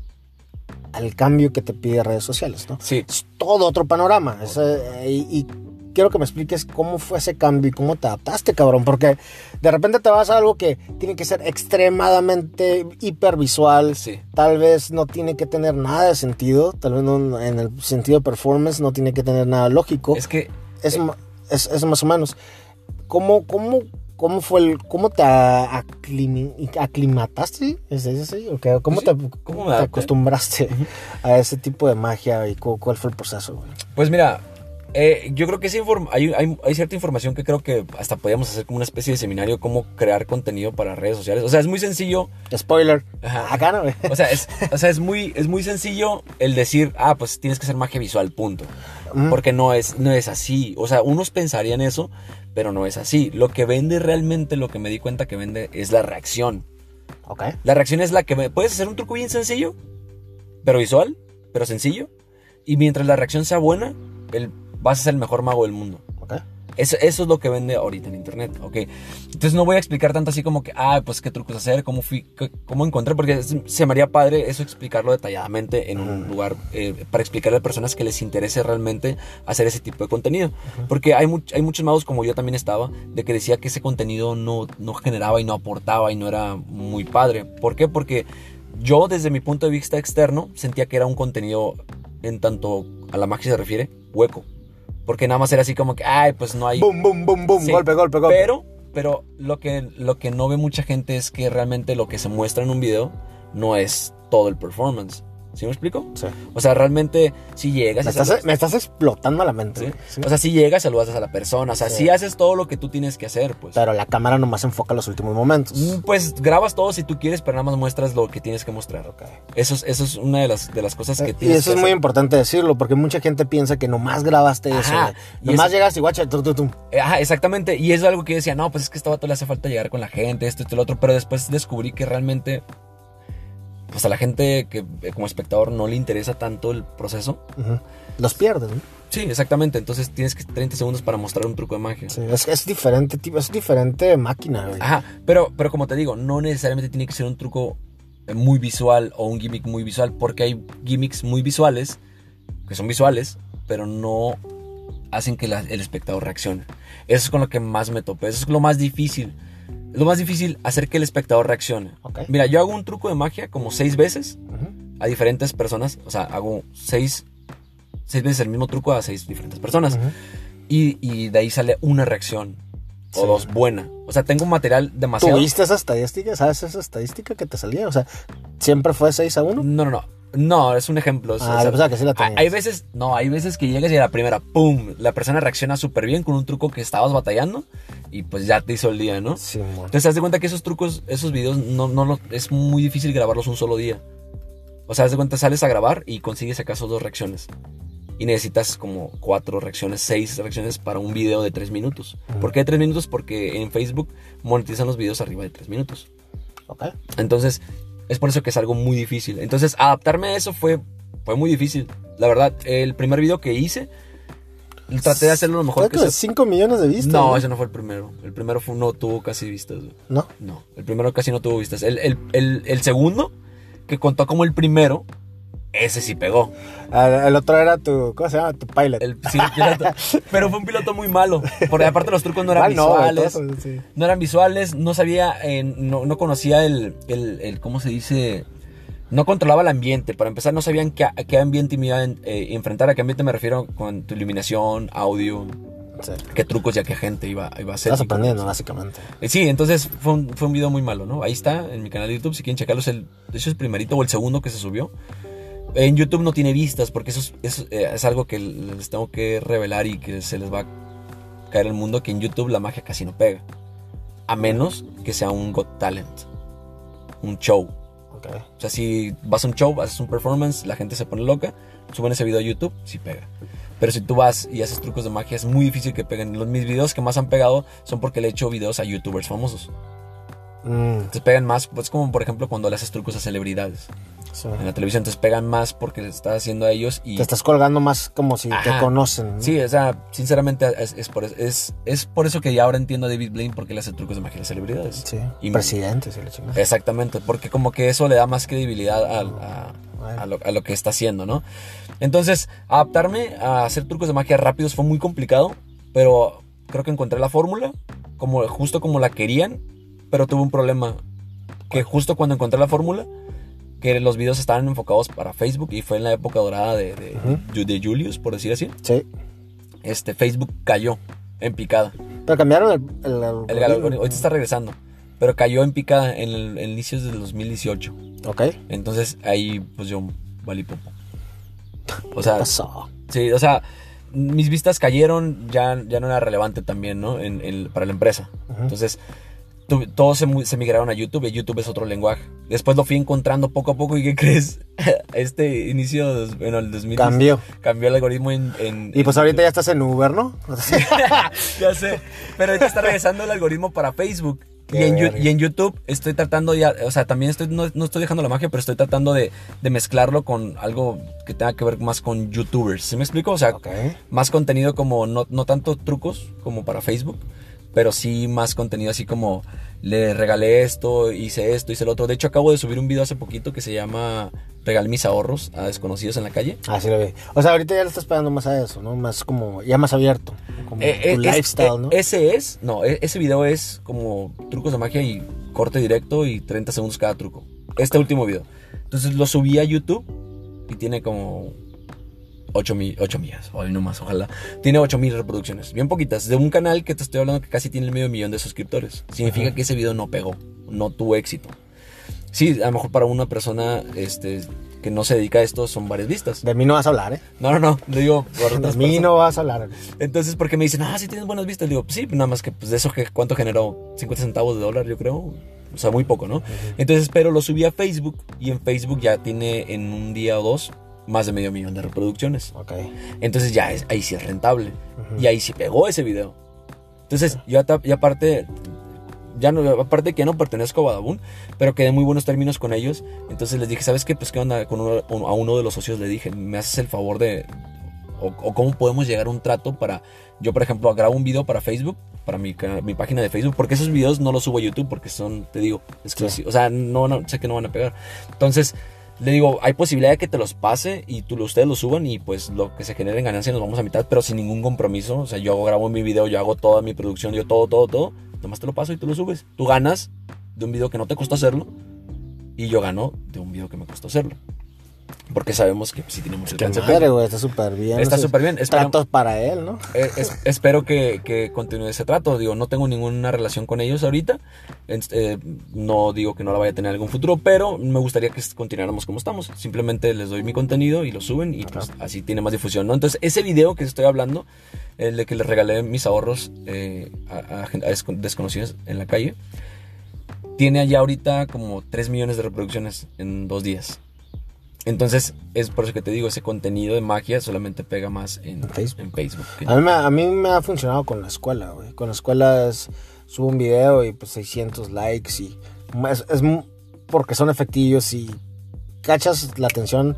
al cambio que te pide redes sociales, ¿no? sí, es todo otro panorama. Es, eh, y, y quiero que me expliques cómo fue ese cambio y cómo te adaptaste, cabrón. Porque de repente te vas a algo que tiene que ser extremadamente hipervisual. sí. Tal vez no tiene que tener nada de sentido. Tal vez no, en el sentido de performance no tiene que tener nada lógico. Es que Es, ma- es, es más o menos. ¿Cómo, cómo, cómo fue el. ¿Cómo te aclimataste? ¿Es qué? ¿Cómo, Sí, te, acostumbraste a ese tipo de magia y cu- cuál fue el proceso? güey? Pues mira, eh, yo creo que hay, hay- hay cierta información que creo que hasta podríamos hacer como una especie de seminario, cómo crear contenido para redes sociales. O sea, es muy sencillo. Spoiler. Ajá. Acá no. O sea, es, o sea, es, muy, es muy sencillo el decir, ah, pues tienes que hacer magia visual, punto. Mm. Porque no es, no es así. O sea, unos pensarían eso, pero no es así. Lo que vende realmente, lo que me di cuenta que vende, es la reacción. Ok. La reacción es la que me... Puedes hacer un truco bien sencillo, pero visual, pero sencillo. Y mientras la reacción sea buena, el, vas a ser el mejor mago del mundo. Ok. Eso, eso es lo que vende ahorita en internet, ¿ok? Entonces no voy a explicar tanto así como que, ah, pues qué trucos hacer, cómo fui, qué- cómo encontré, porque se me haría padre eso explicarlo detalladamente en un Ujú. lugar eh, para explicarle a personas que les interese realmente hacer ese tipo de contenido. Porque hay, much- hay muchos magos como yo también estaba, de que decía que ese contenido no, no generaba y no aportaba y no era muy padre. ¿Por qué? Porque yo desde mi punto de vista externo sentía que era un contenido, en tanto a la magia se refiere, hueco. Porque nada más era así como que, ay, pues no hay... Boom, boom, boom, boom. Sí, Golpe, golpe, golpe. Pero, pero lo que, lo que no ve mucha gente es que realmente lo que se muestra en un video no es todo el performance. ¿Sí me explico? Sí. O sea, realmente si llegas Me y estás, me estás explotando la mente. ¿sí? O sea, si llegas, saludas a la persona. O sea, si haces todo lo que tú tienes que hacer, pues. Pero la cámara nomás enfoca los últimos momentos. mm, Pues grabas todo si tú quieres, pero nada más muestras lo que tienes que mostrar. Ok. Eso es, eso es una de las, de las cosas que Eh, Y eso que es muy importante decirlo, porque mucha gente piensa que nomás grabaste eso. Y Nomás llegas y guacha, tum, tum. Eh, Ajá, exactamente. Y es algo que yo decía, no, pues es que a este vato le hace falta llegar con la gente, esto, esto, lo otro. Pero después descubrí que realmente, pues a la gente que eh, como espectador no le interesa tanto el proceso. Los pierdes, ¿no? Sí, exactamente. Entonces tienes que 30 segundos para mostrar un truco de magia. Sí, es, es diferente, tipo, es diferente máquina, güey. Ajá, pero, pero como te digo, no necesariamente tiene que ser un truco eh, muy visual o un gimmick muy visual, porque hay gimmicks muy visuales, que son visuales, pero no hacen que la- el espectador reaccione. Eso es con lo que más me topé, eso es lo más difícil. Es lo más difícil, hacer que el espectador reaccione. Mira, yo hago un truco de magia como seis veces a diferentes personas, o sea, hago seis, seis veces el mismo truco a seis diferentes personas. Y de ahí sale una reacción. O Sí. dos buena. O sea, tengo un material demasiado. ¿Tuviste esa estadística? ¿Sabes esa estadística que te salía? O sea, ¿siempre fue 6 a 1? No, no, no. No, es un ejemplo. o Ah, sea, yo pensaba que sí la hay, veces, no, hay veces que llegas y a la primera, ¡pum! La persona reacciona súper bien con un truco que estabas batallando y pues ya te hizo el día, ¿no? Sí, mon. Entonces, te das de cuenta que esos trucos, esos videos, no, no, lo- es muy difícil grabarlos un solo día. O sea, haz de cuenta, sales a grabar y consigues acaso dos reacciones. Y necesitas como cuatro reacciones, seis reacciones para un video de tres minutos. Ujú. ¿Por qué de tres minutos? Porque en Facebook monetizan los videos arriba de tres minutos. Ok. Entonces, es por eso que es algo muy difícil. Entonces, adaptarme a eso fue, fue muy difícil. La verdad, el primer video que hice, traté de hacerlo lo mejor que se 5 millones de vistas. No, ese no fue el primero. El primero fue, no tuvo casi vistas. güey. No. No, el primero casi no tuvo vistas. El, el- el- el segundo, que contó como el primero, ese sí pegó. Ah, El otro era tu, ¿cómo se llama? Tu pilot. El, sí, el piloto. <laughs> pero fue un piloto muy malo. Porque aparte los trucos no eran no, visuales. todo eso, sí. no eran visuales, no sabía, eh, no, no conocía el, el, el- ¿cómo se dice? No controlaba el ambiente. Para empezar, no sabían qué, a qué ambiente me iba a eh, enfrentar. ¿A qué ambiente me refiero? Con tu iluminación, audio, Sí. qué trucos y a qué gente iba, iba a hacer. Estás aprendiendo, básicamente. Eh, Sí, entonces fue un, fue un video muy malo, ¿no? Ahí está, en mi canal de YouTube, si quieren checarlo, es el, de hecho es el primerito o el segundo que se subió. En YouTube no tiene vistas, porque eso es, eso, eh, es algo que les tengo que revelar y que se les va a caer el mundo, que en YouTube la magia casi no pega. A menos que sea un Got Talent, un show. Ok. O sea, si vas a un show, haces un performance, la gente se pone loca, suben ese video a YouTube, sí pega. Pero si tú vas y haces trucos de magia, es muy difícil que peguen. Los, mis videos que más han pegado son porque le he hecho videos a youtubers famosos. Mm, Entonces pegan más, pues como por ejemplo cuando le haces trucos a celebridades sí. en la televisión. Entonces pegan más porque le estás haciendo a ellos y... Te estás colgando más como si te Ajá. conocen. ¿no? Sí, o sea, sinceramente es, es por, es, es por eso que ya ahora entiendo a David Blaine porque le hace trucos de magia a celebridades. Sí. Y- Presidente, le. Exactamente, porque como que eso le da más credibilidad a, a lo, a lo que está haciendo, ¿no? Entonces, adaptarme a hacer trucos de magia rápidos fue muy complicado, pero creo que encontré la fórmula, como, justo como la querían, pero tuve un problema, que justo cuando encontré la fórmula, que los videos estaban enfocados para Facebook y fue en la época dorada de, de, Julius, por decir así, Sí. este, Facebook cayó en picada. Pero cambiaron el. El, El algoritmo ahorita está regresando, pero cayó en picada en, el, en inicios del 2018. Ok. Entonces ahí pues yo valí popo. <laughs> O sea, Pasó. sí, o sea, mis vistas cayeron, ya, ya no era relevante también, ¿no? En, en- para la empresa. Entonces, tu- todos se, se migraron a YouTube y YouTube es otro lenguaje. Después lo fui encontrando poco a poco y ¿qué crees? <laughs> Este inicio, bueno, el 2000 Cambió. cambió el algoritmo en... en- Y pues en- ahorita ya estás en Uber, ¿no? <laughs> <laughs> ya sé. Pero ahorita está regresando el algoritmo para Facebook. Y en, y YouTube estoy tratando ya, o sea, también estoy, no, no estoy dejando la magia, pero estoy tratando de, de mezclarlo con algo que tenga que ver más con YouTubers. ¿Sí me explico? O sea, más contenido como, no, no tanto trucos como para Facebook, pero sí más contenido así como le regalé esto, hice esto, hice lo otro. De hecho, acabo de subir un video hace poquito que se llama Regalé mis ahorros a desconocidos en la calle. Así lo vi. O sea, ahorita ya le estás pegando más a eso, ¿no? Más como, ya más abierto. Como Eh, eh, tu es- lifestyle, eh, ¿no? Ese es, no, e- ese video es como trucos de magia y corte directo y 30 segundos cada truco. Este último video. Entonces lo subí a YouTube y tiene como 8 mil, 8 millas, hoy no más, ojalá. Tiene 8 mil reproducciones, bien poquitas, de un canal que te estoy hablando que casi tiene el medio millón de suscriptores. Significa Ajá. que ese video no pegó, no tuvo éxito. Sí, a lo mejor para una persona este, que no se dedica a esto son varias vistas. De mí no vas a hablar, ¿eh? No, no, no, le digo De mí personas. no vas a hablar. Entonces, porque me dicen, ah, sí tienes buenas vistas. Le digo, sí, nada más que pues de eso, que ¿cuánto generó? 50 centavos de dólar, yo creo. O sea, muy poco, ¿no? Entonces, pero lo subí a Facebook y en Facebook ya tiene en un día o dos más de medio millón de reproducciones. Ok. Entonces ya es, ahí sí es rentable. Ujú. Y ahí sí pegó ese video. Entonces, yo ata- y aparte, ya no, aparte que ya no pertenezco a Badabun, pero quedé en muy buenos términos con ellos. Entonces les dije, ¿sabes qué? Pues qué onda con uno- a uno de los socios le dije, ¿me haces el favor de... O, o cómo podemos llegar a un trato para... Yo, por ejemplo, grabo un video para Facebook, para mi, mi página de Facebook, porque esos videos no los subo a YouTube porque son, te digo, exclusivos. O sea, no, no, sé que no van a pegar. Entonces, le digo, hay posibilidad de que te los pase y tú, ustedes los suban y pues lo que se genere en ganancia nos vamos a mitad, pero sin ningún compromiso. O sea, yo hago- grabo mi video, yo hago toda mi producción, yo todo, todo, todo. Nomás te lo paso y tú lo subes. Tú ganas de un video que no te costó hacerlo y yo gano de un video que me costó hacerlo. Porque sabemos que pues, sí tiene mucho madre, güey. Está súper bien. Está súper bien. Espero, Tratos para él, ¿no? eh, es- espero que, que continúe ese trato. Digo, no tengo ninguna relación con ellos ahorita. Eh, no digo que no la vaya a tener en algún futuro, pero me gustaría que continuáramos como estamos. Simplemente les doy mi contenido y lo suben y pues, así tiene más difusión, ¿no? Entonces, ese video que estoy hablando, el de que les regalé mis ahorros eh, a, a desconocidos en la calle, tiene allá ahorita como 3 millones de reproducciones en dos días. Entonces, es por eso que te digo, ese contenido de magia solamente pega más en, En Facebook. en Facebook. A mí, me, a mí me ha funcionado con la escuela, güey. Con la escuela es, subo un video y pues 600 likes y es, es porque son efectivos y cachas la atención,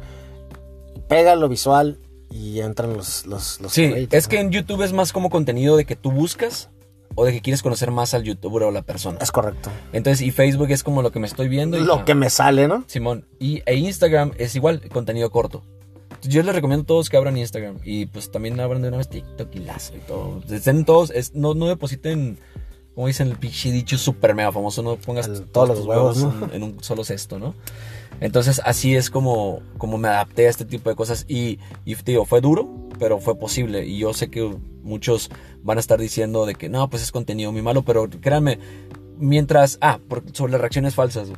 pega lo visual y entran los los, los Sí, es ¿no? que en YouTube es más como contenido de que tú buscas o de que quieres conocer más al youtuber o la persona. es correcto. Entonces, y Facebook es como lo que me estoy viendo. Y, Lo ah, que me sale, ¿no? Simón. Y e Instagram es igual, contenido corto. Yo les recomiendo a todos que abran Instagram. Y pues también abran de una vez TikTok y Lazo y todo. Estén todos, es- no, no depositen, como dicen el pinche dicho súper mega famoso, no pongas todos, todos los huevos, huevos, ¿no? en, en un solo cesto, ¿no? Entonces así es como, como me adapté a este tipo de cosas. Y, y digo, fue duro, pero fue posible. Y yo sé que muchos van a estar diciendo de que no, pues es contenido muy malo, pero créanme, mientras, ah, por- sobre las reacciones falsas.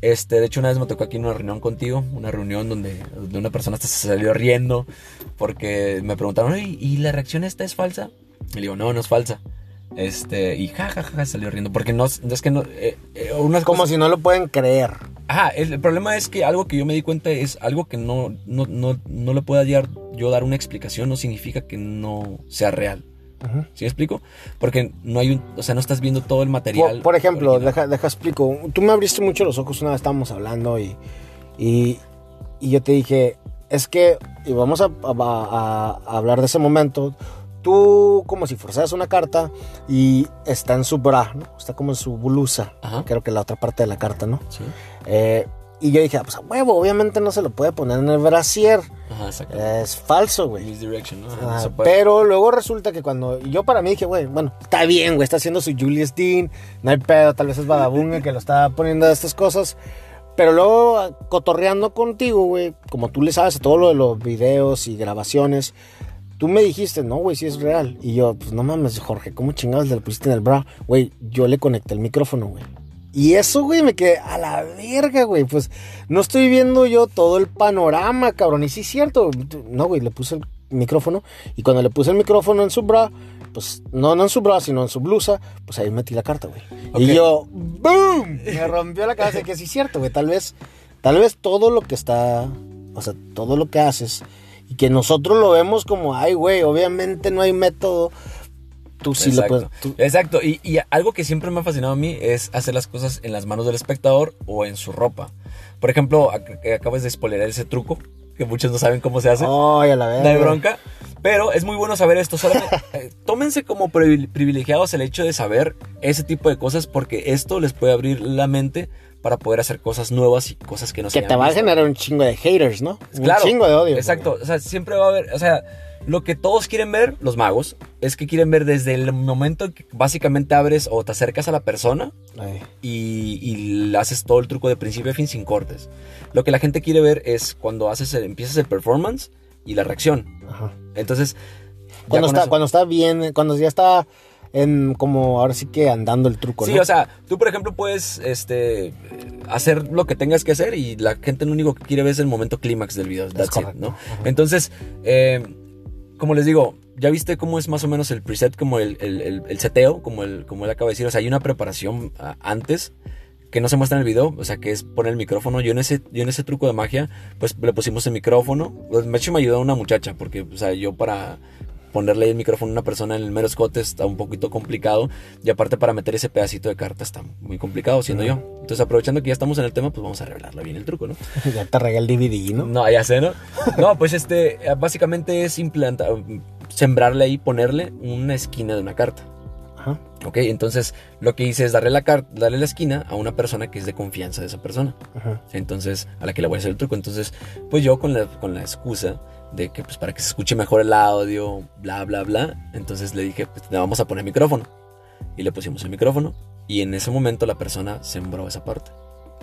Este, de hecho, una vez me tocó aquí en una reunión contigo, una reunión donde, donde una persona hasta se salió riendo porque me preguntaron, "Oye, ¿y la reacción esta es falsa? Y le digo, no, no es falsa. Este, y jajaja, salió riendo porque no, es que no, eh, eh, unas Como cosas- si no lo pueden creer. Ajá, el, el problema es que algo que yo me di cuenta es algo que no, no, no, no le pueda dar- yo dar una explicación, no significa que no sea real. ¿Sí me explico? Porque no hay un, o sea, no estás viendo todo el material. Por, por ejemplo, deja, deja explico. Tú me abriste mucho los ojos una vez estábamos hablando y, y, y yo te dije, es que, y vamos a, a- a- a hablar de ese momento, tú como si forzaras una carta y está en su bra, ¿no? Está como en su blusa, Ajá. creo que la otra parte de la carta, ¿no? Sí. Eh, y yo dije, ah, pues a huevo, obviamente no se lo puede poner en el brasier. Ajá, exacto. Es falso, güey. ¿no? Ah, pero luego resulta que cuando yo para mí dije, güey, bueno, está bien, güey, está haciendo su Julius Dean, no hay pedo, tal vez es Badabunga que lo está poniendo de estas cosas. Pero luego cotorreando contigo, güey, como tú le sabes a todo lo de los videos y grabaciones, tú me dijiste, no, güey, sí es real. Y yo, pues no mames, Jorge, ¿cómo chingados le pusiste en el bra? Güey, yo le conecté el micrófono, güey. Y eso, güey, me quedé a la verga, güey. Pues no estoy viendo yo todo el panorama, cabrón. Y sí es cierto. No, güey, le puse el micrófono. Y cuando le puse el micrófono en su bra, pues no, no en su bra, sino en su blusa, pues ahí metí la carta, güey. Y Ok. yo, ¡boom! Me rompió la cabeza que sí es cierto, güey. Tal vez, tal vez todo lo que está, o sea, todo lo que haces y que nosotros lo vemos como, ay, güey, obviamente no hay método. Tú sí lo Exacto. puedes. tú- Exacto. Y, y algo que siempre me ha fascinado a mí es hacer las cosas en las manos del espectador o en su ropa. Por ejemplo, que acabas de spoilerar ese truco, que muchos no saben cómo se hace. Ay, a la verga. No hay bronca. Pero es muy bueno saber esto. Solamente, <laughs> eh, tómense como privile- privilegiados el hecho de saber ese tipo de cosas porque esto les puede abrir la mente para poder hacer cosas nuevas y cosas que no se Que te va a generar un chingo de haters, ¿no? Claro, Un chingo de odio. Exacto. O sea, siempre va a haber. O sea, lo que todos quieren ver, los magos, es que quieren ver desde el momento en que básicamente abres o te acercas a la persona y, y haces todo el truco de principio a fin sin cortes. Lo que la gente quiere ver es cuando haces el- empiezas el performance y la reacción. ajá. Entonces, Cuando está, cuando está bien, cuando ya está en como ahora sí que andando el truco, Sí, ¿no? o sea, tú por ejemplo puedes este, hacer lo que tengas que hacer y la gente lo único que quiere ver es el momento clímax del video. That's it. ¿no? Ajá. Entonces, eh, como les digo, ya viste cómo es más o menos el preset, como el, el- el- el seteo, como, el, como él acaba de decir. O sea, hay una preparación antes que no se muestra en el video, o sea, que es poner el micrófono. Yo en ese, yo en ese truco de magia, pues le pusimos el micrófono. Pues, De hecho, me ayudó una muchacha, porque, o sea, yo para ponerle el micrófono a una persona en el mero escote está un poquito complicado. Y aparte, para meter ese pedacito de carta está muy complicado, siendo yo. Entonces, aprovechando que ya estamos en el tema, pues vamos a revelarle bien el truco, ¿no? <laughs> ya te regué el DVD, ¿no? No, ya sé, ¿no? No, pues este, básicamente es implantar, sembrarle ahí, ponerle una esquina de una carta. Ajá. Ok, entonces lo que hice es darle la, darle la esquina a una persona que es de confianza de esa persona. Ajá. Entonces, a la que le voy a hacer el truco. Entonces, pues yo con la, con la excusa de que pues para que se escuche mejor el audio, bla, bla, bla. Entonces le dije, pues le vamos a poner micrófono. Y le pusimos el micrófono. Y en ese momento la persona sembró esa parte,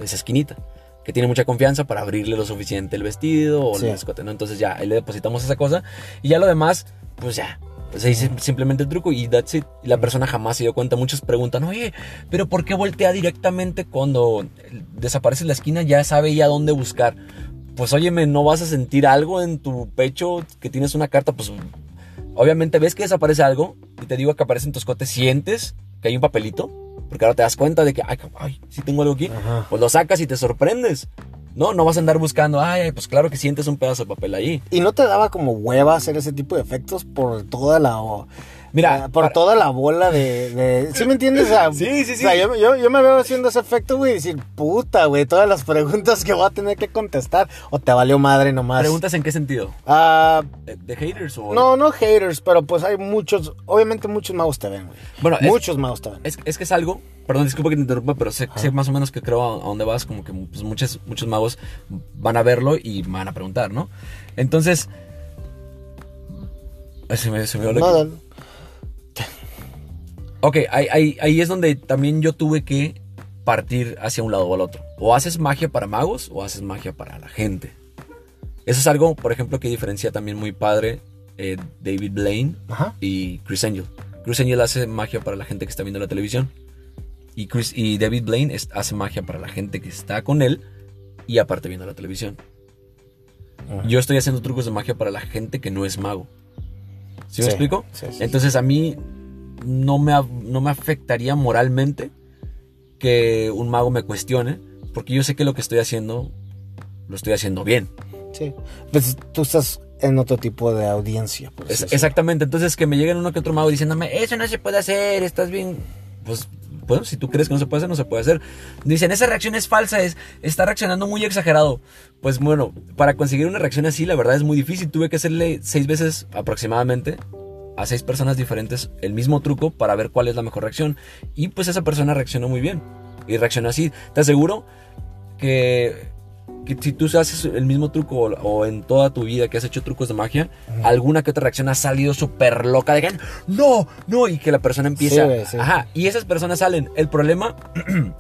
esa esquinita. Que tiene mucha confianza para abrirle lo suficiente el vestido o Sí. el escote, ¿no? Entonces ya, ahí le depositamos esa cosa. Y ya lo demás, pues ya. Pues ahí simplemente el truco y that's it. Y la persona jamás se dio cuenta. Muchos preguntan, oye, pero ¿por qué voltea directamente cuando desaparece la esquina? Ya sabe ya dónde buscar. Pues óyeme, ¿no vas a sentir algo en tu pecho que tienes una carta? Pues obviamente ves que desaparece algo y te digo que aparece en tu escote, sientes que hay un papelito. Porque ahora te das cuenta de que, ay, ay, sí tengo algo aquí. Ajá. Pues lo sacas y te sorprendes. No, no vas a andar buscando, ay, ay, pues claro que sientes un pedazo de papel ahí. ¿Y no te daba como hueva hacer ese tipo de efectos por toda la... Mira, eh, por para- toda la bola de... de- ¿Sí me entiendes? <laughs> Sí, sí, sí. O sea, yo, yo- yo me veo haciendo ese efecto, güey, y decir, puta, güey, todas las preguntas que voy a tener que contestar. O te valió madre nomás. ¿Preguntas en qué sentido? Ah, ¿De, de haters o...? no, no haters, pero pues hay muchos... Obviamente muchos magos te ven, güey. Bueno, es- Muchos magos te ven. Es, es que es algo, perdón, disculpa que te interrumpa, pero sé, sé más o menos que creo a, a dónde vas, como que pues, muchos, muchos magos van a verlo y van a preguntar, ¿no? Entonces... Se me, se me olvidó Ok, ahí, ahí- ahí es donde también yo tuve que partir hacia un lado o al otro. O haces magia para magos o haces magia para la gente. Eso es algo, por ejemplo, que diferencia también muy padre eh, David Blaine Ajá. y Chris Angel. Chris Angel hace magia para la gente que está viendo la televisión. Y, Chris, y David Blaine es- hace magia para la gente que está con él y aparte viendo la televisión. Ajá. Yo estoy haciendo trucos de magia para la gente que no es mago. ¿Sí, me explico? sí, sí, sí. Entonces a mí no me, no me afectaría moralmente que un mago me cuestione porque yo sé que lo que estoy haciendo, lo estoy haciendo bien. Sí. Pues tú estás en otro tipo de audiencia. Por es, exactamente. Entonces que me lleguen uno que otro mago diciéndome, eso no se puede hacer, estás bien. Pues bueno, si tú crees que no se puede hacer, no se puede hacer. Dicen, esa reacción es falsa, es, está reaccionando muy exagerado. Pues bueno, para conseguir una reacción así, la verdad es muy difícil. Tuve que hacerle seis veces aproximadamente a seis personas diferentes el mismo truco para ver cuál es la mejor reacción. Y pues esa persona reaccionó muy bien. Y reaccionó así. Te aseguro que que si tú haces el mismo truco o, en toda tu vida que has hecho trucos de magia, alguna que otra reacción ha salido súper loca de que no, no, y que la persona empieza. Ajá, y esas personas salen. El problema. <clears throat>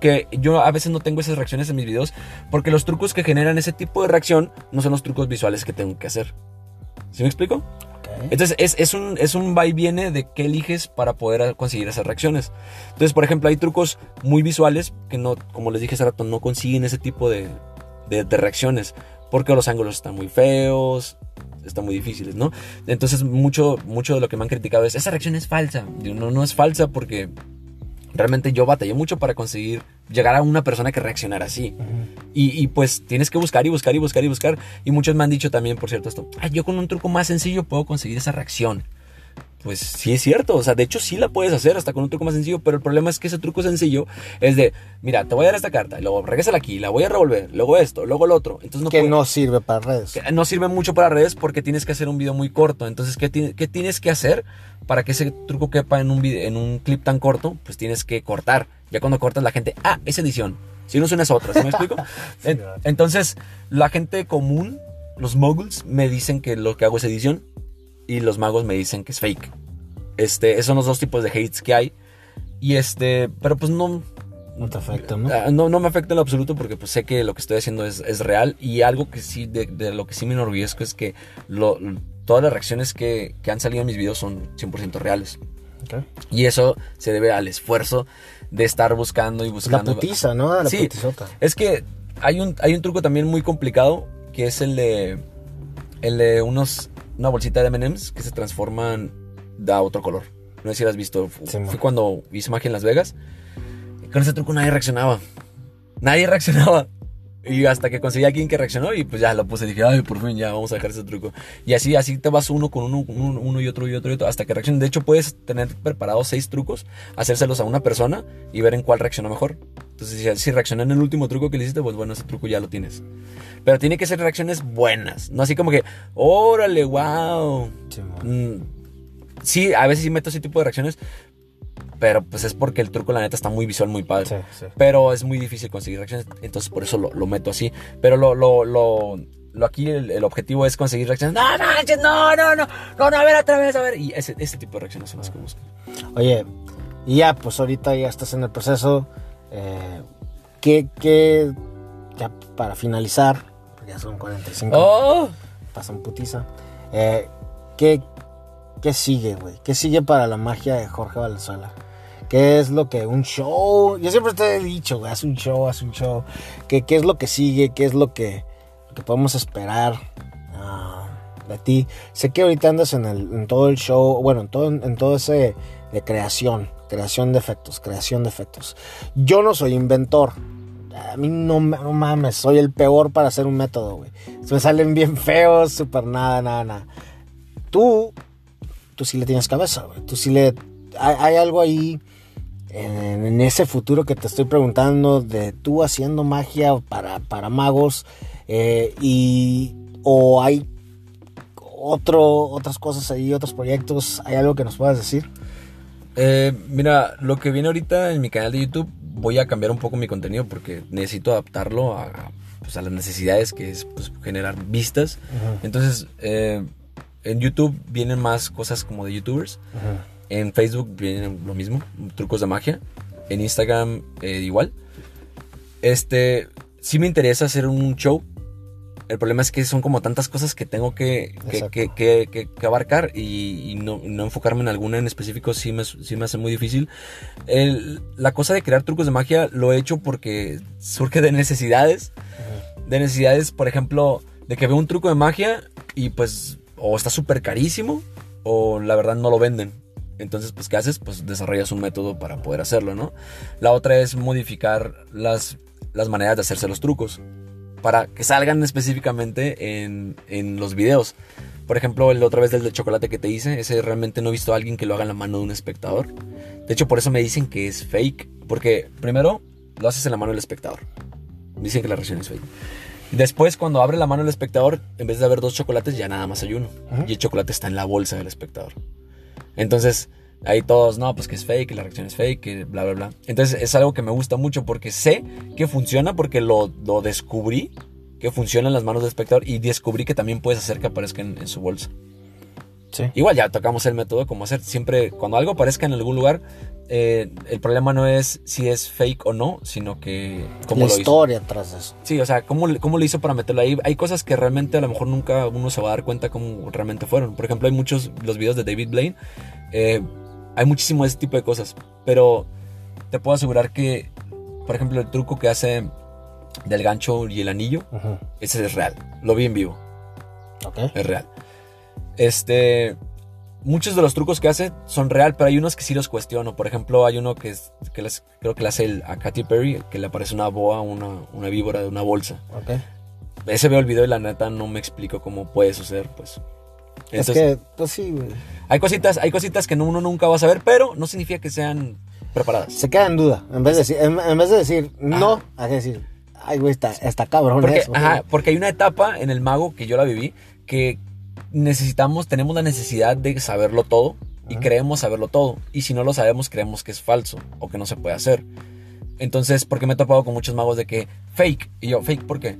que yo a veces no tengo esas reacciones en mis videos porque los trucos que generan ese tipo de reacción no son los trucos visuales que tengo que hacer. ¿Sí me explico? Entonces es, un, es un va y viene de qué eliges para poder conseguir esas reacciones. Entonces, por ejemplo, hay trucos muy visuales que no, como les dije hace rato, no consiguen ese tipo de, reacciones. Porque los ángulos están muy feos, están muy difíciles, ¿no? Entonces, mucho, mucho de lo que me han criticado es, esa reacción es falsa. no, no es falsa porque realmente yo batallé mucho para conseguir llegar a una persona que reaccionara así. y, pues tienes que buscar y buscar y buscar y buscar. Y muchos me han dicho también, por cierto, esto, yo con un truco más sencillo puedo conseguir esa reacción pues sí es cierto. O sea, de hecho sí la puedes hacer hasta con un truco más sencillo, pero el problema es que ese truco sencillo es de, mira, te voy a dar esta carta, luego regresala aquí, la voy a revolver, luego esto, luego el otro. Entonces no que no sirve para redes. no sirve mucho para redes porque tienes que hacer un video muy corto. Entonces, ¿qué, ¿qué tienes que hacer para que ese truco quepa en un, video, en un clip tan corto? Pues tienes que cortar. Ya cuando cortas la gente, ah, es edición. Si no suena es otra, ¿sí me explico? <laughs> Entonces, la gente común, los moguls, me dicen que lo que hago es edición y los magos me dicen que es fake. Este, esos son los dos tipos de hates que hay. Y este, pero pues no... No te afecta, ¿no? Ah, no, no me afecta en lo absoluto porque pues sé que lo que estoy haciendo es, es real. Y algo que sí, de, lo que sí me enorgullezco es que lo, todas las reacciones que, que, han salido en mis videos son 100% reales. Y eso se debe al esfuerzo de estar buscando y buscando. La putiza, ¿no? La sí, es que hay un, hay un truco también muy complicado que es el de, el de unos una bolsita de M&M's que se transforman da otro color. No sé si lo has visto. Fue cuando hice magia en Las Vegas. Y con ese truco nadie reaccionaba. Nadie reaccionaba. Y hasta que conseguí a alguien que reaccionó y pues ya lo puse. Dije, ay, por fin ya vamos a dejar ese truco. Y así, así te vas uno con uno, uno, y otro y otro y otro hasta que reaccione. De hecho, puedes tener preparados seis trucos, hacérselos a una persona y ver en cuál reaccionó mejor. Entonces, si, si reaccionó en el último truco que le hiciste, pues bueno, ese truco ya lo tienes. Pero tiene que ser reacciones buenas. No así como que, órale, wow. Mm, sí, a veces sí meto ese tipo de reacciones. Pero pues es porque el truco, la neta, está muy visual, muy padre. Pero es muy difícil conseguir reacciones. Entonces por eso lo, meto así. Pero lo, lo, lo, aquí el, objetivo es conseguir reacciones. No, no, no, no, no, no, no, a ver otra vez, a ver. Y ese, ese tipo de reacciones son las que busco. Oye, y ya, pues ahorita ya estás en el proceso. Eh, ¿qué, ¿Qué, ya para finalizar, ya son 45. Oh. Pasan putiza. Eh, ¿qué, ¿Qué sigue, güey? ¿Qué sigue para la magia de Jorge Valenzuela? ¿Qué es lo que un show? Yo siempre te he dicho, haz un show, haz un show. ¿Qué, qué es lo que sigue? ¿Qué es lo que, que podemos esperar ah, de ti? Sé que ahorita andas en, el, en todo el show, bueno, en todo, en todo ese de creación, creación de efectos, creación de efectos. Yo no soy inventor. A mí no, no mames, soy el peor para hacer un método, güey. Me salen bien feos, súper nada, nada, nada. Tú tú sí le tienes cabeza, güey. Tú sí le... Hay, algo ahí en, ese futuro que te estoy preguntando de tú haciendo magia para, para magos eh, y... o hay otro, otras cosas ahí, otros proyectos, ¿hay algo que nos puedas decir? Eh, mira, lo que viene ahorita en mi canal de YouTube, voy a cambiar un poco mi contenido porque necesito adaptarlo a, pues, las necesidades que es pues, generar vistas. Entonces, eh, en YouTube vienen más cosas como de YouTubers. En Facebook vienen lo mismo, trucos de magia. En Instagram eh, igual. Este, sí me interesa hacer un show. El problema es que son como tantas cosas que tengo que, que, abarcar y, no, enfocarme en alguna en específico sí me, sí me hace muy difícil. la cosa de crear trucos de magia lo he hecho porque surge de necesidades. De necesidades, por ejemplo, de que veo un truco de magia y pues o está súper carísimo o la verdad no lo venden. Entonces, pues, ¿qué haces? Pues desarrollas un método para poder hacerlo, ¿no? La otra es modificar las, las maneras de hacerse los trucos para que salgan específicamente en, en los videos. Por ejemplo, el otra vez del de chocolate que te hice, ese realmente no he visto a alguien que lo haga en la mano de un espectador. De hecho, por eso me dicen que es fake, porque primero lo haces en la mano del espectador. Dicen que la reacción es fake. Después, cuando abre la mano el espectador, en vez de haber dos chocolates, ya nada más hay uno. Ajá. Y el chocolate está en la bolsa del espectador. Entonces, ahí todos, no, pues que es fake, que la reacción es fake, que bla, bla, bla. Entonces, es algo que me gusta mucho porque sé que funciona, porque lo, lo descubrí, que funciona en las manos del espectador y descubrí que también puedes hacer que aparezca en, en su bolsa. Sí. Igual ya tocamos el método, como hacer siempre, cuando algo aparezca en algún lugar, eh, el problema no es si es fake o no, sino que cómo La lo hizo. historia atrás de eso. Sí, o sea, ¿cómo, ¿cómo lo hizo para meterlo ahí? Hay cosas que realmente a lo mejor nunca uno se va a dar cuenta cómo realmente fueron. Por ejemplo, hay muchos, los videos de David Blaine, eh, hay muchísimo de ese tipo de cosas. Pero te puedo asegurar que, por ejemplo, el truco que hace del gancho y el anillo, ese es real. Lo vi en vivo, Ok. es real. Este, muchos de los trucos que hace son real, pero hay unos que sí los cuestiono. Por ejemplo, hay uno que, es, que les- creo que le hace el- a Katy Perry, que le aparece una boa, una, una víbora de una bolsa. Ok. Ese veo el video y la neta no me explico cómo puede suceder, pues. es que, pues sí, güey. hay cositas, hay cositas que no- uno nunca va a saber, pero no significa que sean preparadas. Se queda en duda. En vez de decir, en, en vez de decir no, hay que decir, ay, güey, está, está cabrón Porque, eso. ajá, porque hay una etapa en el mago que yo la viví que necesitamos, tenemos la necesidad de saberlo todo y Ajá. creemos saberlo todo. Y si no lo sabemos, creemos que es falso o que no se puede hacer. Entonces, porque me he topado con muchos magos de que fake. Y yo, fake, ¿por qué?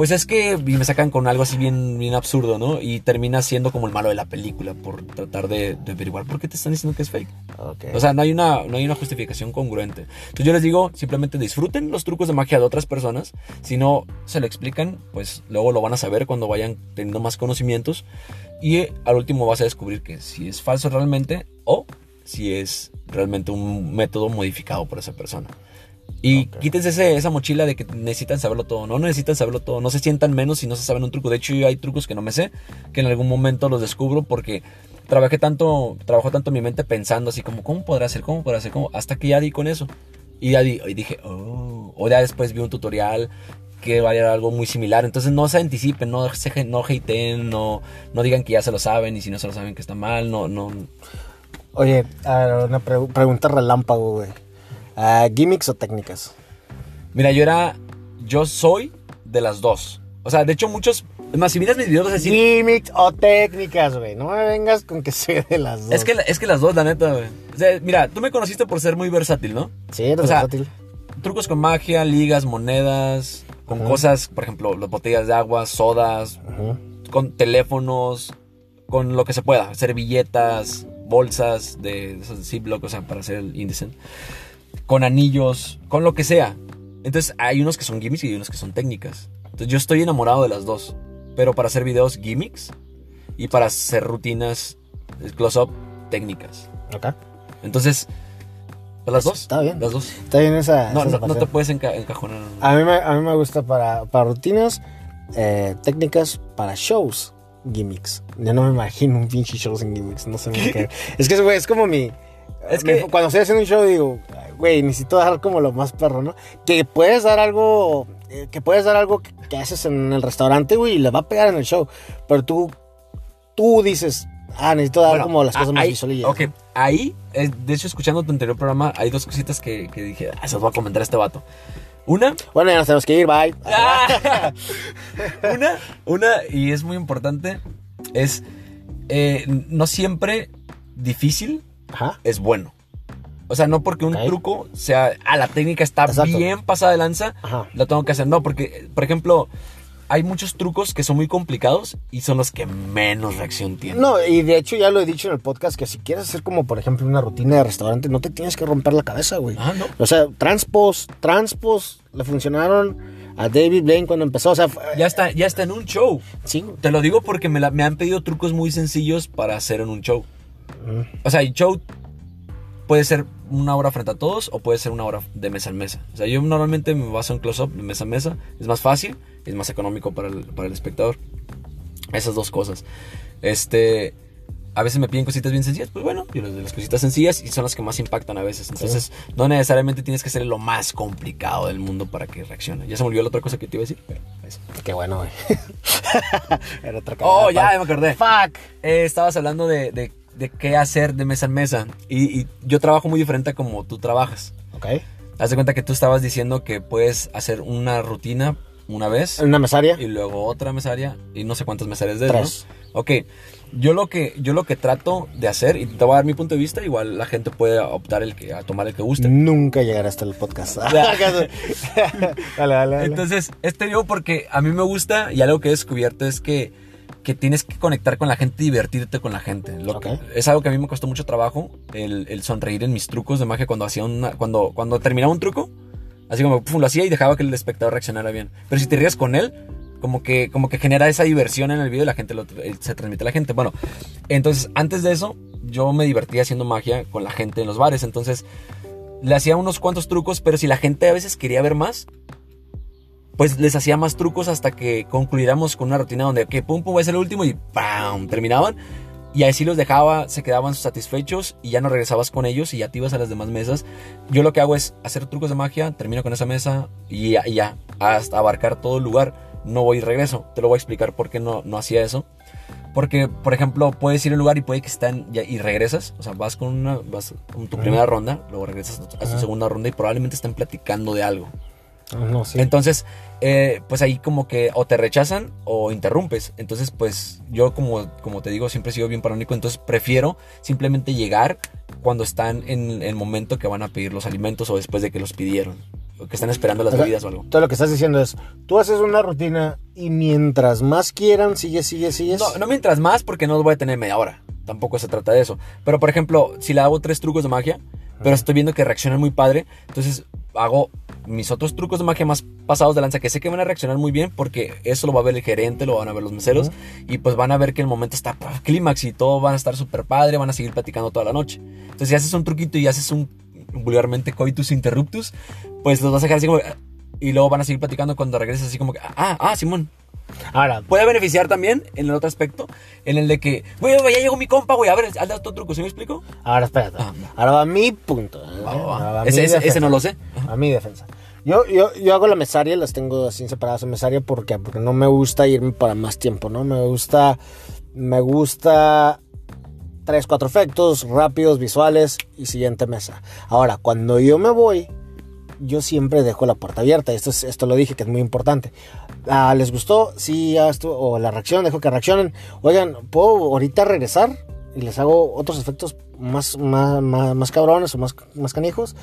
Pues es que me sacan con algo así bien, bien absurdo, ¿no? Y termina siendo como el malo de la película por tratar de, de averiguar por qué te están diciendo que es fake. O sea, no hay, una, no hay una justificación congruente. Entonces yo les digo, simplemente disfruten los trucos de magia de otras personas. Si no se lo explican, pues luego lo van a saber cuando vayan teniendo más conocimientos. Y eh, al último vas a descubrir que si es falso realmente o si es realmente un método modificado por esa persona. Y Ok. quítense ese- esa mochila de que necesitan saberlo todo. No necesitan saberlo todo. No se sientan menos si no se saben un truco. De hecho, yo hay trucos que no me sé, que en algún momento los descubro porque trabajé tanto, trabajó tanto mi mente pensando así como, ¿cómo podrá ser? ¿Cómo podrá ser? ¿Cómo? Hasta que ya di con eso. Y ya di, y dije, oh. O ya después vi un tutorial que valía algo muy similar. Entonces no se anticipen, no, se, no hateen, no, no digan que ya se lo saben y si no se lo saben que está mal. No, no. Oye, a ver, una pre- pregunta relámpago, güey. Ah, ¿Gimmicks o técnicas? Mira, yo era, yo soy de las dos. O sea, de hecho muchos, es más, si miras mis videos vas a decir, ¿Gimmicks o técnicas, güey? No me vengas con que <laughs> soy de las dos. es que, es que las dos, la neta, güey. O sea, mira, tú me conociste por ser muy versátil, ¿no? Sí, eres o sea, versátil. trucos con magia, ligas, monedas, con cosas, por ejemplo, las botellas de agua, sodas, con teléfonos, con lo que se pueda, servilletas, bolsas de esos Ziploc, o sea, para hacer el índice, con anillos, con lo que sea. Entonces hay unos que son gimmicks y hay unos que son técnicas. Entonces yo estoy enamorado de las dos, pero para hacer videos gimmicks y para hacer rutinas eh, close-up técnicas. Ok. Entonces, las dos. Está bien. Las dos. Está bien esa. No, esa no, no te puedes enca- encajonar. a, mí me, a mí me gusta para, para rutinas, eh, técnicas, para shows, gimmicks. Yo no me imagino un pinche show sin gimmicks. No sé qué. <laughs> es que, güey, es como mi. Es me- que- Cuando estoy haciendo un show, digo, "Ay, güey, necesito dar como lo más perro, ¿no? Que puedes dar algo. eh, Que puedes dar algo que, que haces en el restaurante, güey, y le va a pegar en el show. Pero tú. Tú dices. Ah, necesito dar Bueno, como las cosas más visuales. Ok, ahí, eh, de hecho, escuchando tu anterior programa, hay dos cositas que, que dije, ah, se las voy a comentar a este vato. Una, Bueno, ya nos tenemos que ir, bye. Ah. <laughs> una, una, y es muy importante, es eh, no siempre difícil Ajá. es bueno. O sea, no porque un Ok. truco sea, ah, la técnica está Exacto. bien pasada de lanza, Ajá. lo tengo que hacer. No, porque, por ejemplo, hay muchos trucos que son muy complicados y son los que menos reacción tienen. No, y de hecho ya lo he dicho en el podcast que si quieres hacer como por ejemplo una rutina de restaurante, no te tienes que romper la cabeza, güey. Ah, no. O sea, transpos, transpos le funcionaron a David Blaine cuando empezó. O sea, fue- Ya está, ya está en un show. sí. Te lo digo porque me, la- me han pedido trucos muy sencillos para hacer en un show. Mm. O sea, el show puede ser una hora frente a todos o puede ser una hora de mesa en mesa. O sea, yo normalmente me baso en close-up de mesa en mesa. Es más fácil, es más económico para el, para el espectador. Esas dos cosas. Este. a veces me piden cositas bien sencillas, pues bueno, yo les doy las cositas sencillas y son las que más impactan a veces. Entonces, no necesariamente tienes que hacer lo más complicado del mundo para que reaccione. Ya se me olvidó la otra cosa que te iba a decir, pero eso. Qué bueno, güey. <laughs> Era otra Oh, ya, pa- ya me acordé. Fuck. Eh, estabas hablando de, de- de qué hacer de mesa en mesa. Y, y yo trabajo muy diferente a como tú trabajas. Ok. Haz de cuenta que tú estabas diciendo que puedes hacer una rutina una vez Una mesaria. y luego otra mesaria y no sé cuántas mesarias de Tres. ¿no? Ok, yo lo que yo lo que trato de hacer y te voy a dar mi punto de vista, igual la gente puede optar el que a tomar el que guste. Nunca llegará hasta el podcast. <laughs> <laughs> dale, dale, dale. Entonces, este digo porque a mí me gusta y algo que he descubierto es que, que tienes que conectar con la gente divertirte con la gente. Lo que- es algo que a mí me costó mucho trabajo, el, el sonreír en mis trucos de magia cuando hacía una, cuando, cuando terminaba un truco, así como pum, lo hacía y dejaba que el espectador reaccionara bien. Pero si te rías con él, como que, como que genera esa diversión en el video y la gente lo, eh, se transmite a la gente. Bueno, entonces antes de eso, yo me divertía haciendo magia con la gente en los bares. Entonces, le hacía unos cuantos trucos, pero si la gente a veces quería ver más, pues les hacía más trucos hasta que concluyéramos con una rutina donde, ok, pum, pum, es el último y ¡pam! Terminaban. Y así los dejaba, se quedaban satisfechos y ya no regresabas con ellos y ya te ibas a las demás mesas. Yo lo que hago es hacer trucos de magia, termino con esa mesa y ya, y ya hasta abarcar todo el lugar. No voy y regreso. Te lo voy a explicar por qué no, no hacía eso. Porque, por ejemplo, puedes ir a un lugar y puede que estén ya- y regresas. O sea, vas con una, vas con tu primera ronda, luego regresas a tu, segunda ronda y probablemente estén platicando de algo. No, sí. Entonces, eh, pues ahí como que o te rechazan o interrumpes. Entonces, pues yo como, como te digo, siempre he sido bien paranoico. Entonces prefiero simplemente llegar cuando están en el momento que van a pedir los alimentos o después de que los pidieron. O que están esperando las O sea, bebidas o algo. Todo lo que estás diciendo es, tú haces una rutina y mientras más quieran, sigues, sigues, sigues. No, no mientras más porque no voy a tener media hora. Tampoco se trata de eso. Pero por ejemplo, si le hago tres trucos de magia, pero estoy viendo que reaccionan muy padre, entonces hago mis otros trucos de magia más pasados de lanza que sé que van a reaccionar muy bien porque eso lo va a ver el gerente, lo van a ver los meseros Ujú. y pues van a ver que el momento está clímax y todo van a estar súper padre, van a seguir platicando toda la noche. Entonces si haces un truquito y haces un vulgarmente coitus interruptus, pues los vas a dejar así como... Y luego van a seguir platicando cuando regreses así como que... Ah, ah, Simón, Ahora, Puede beneficiar también en el otro aspecto, en el de que, güey, ya llegó mi compa, güey, a ver, haz otro truco, ¿sí me explico? ahora espérate. Ah, Ahora va mi punto. ¿eh? Va, va, va. Ahora va Ese- mi ese- ese no lo sé. A mi defensa. Yo, yo, yo hago la mesaria, las tengo así separadas en mesaria porque, porque no me gusta irme para más tiempo, ¿no? Me gusta, me gusta tres, cuatro efectos rápidos, visuales y siguiente mesa. Ahora, cuando yo me voy, yo siempre dejo la puerta abierta. Esto, es, esto lo dije que es muy importante. Ah, ¿Les gustó? Sí, ya estuvo. O la reacción, dejo que reaccionen. Oigan, ¿puedo ahorita regresar? Y les hago otros efectos más, más, más, más cabrones o más, más canijos.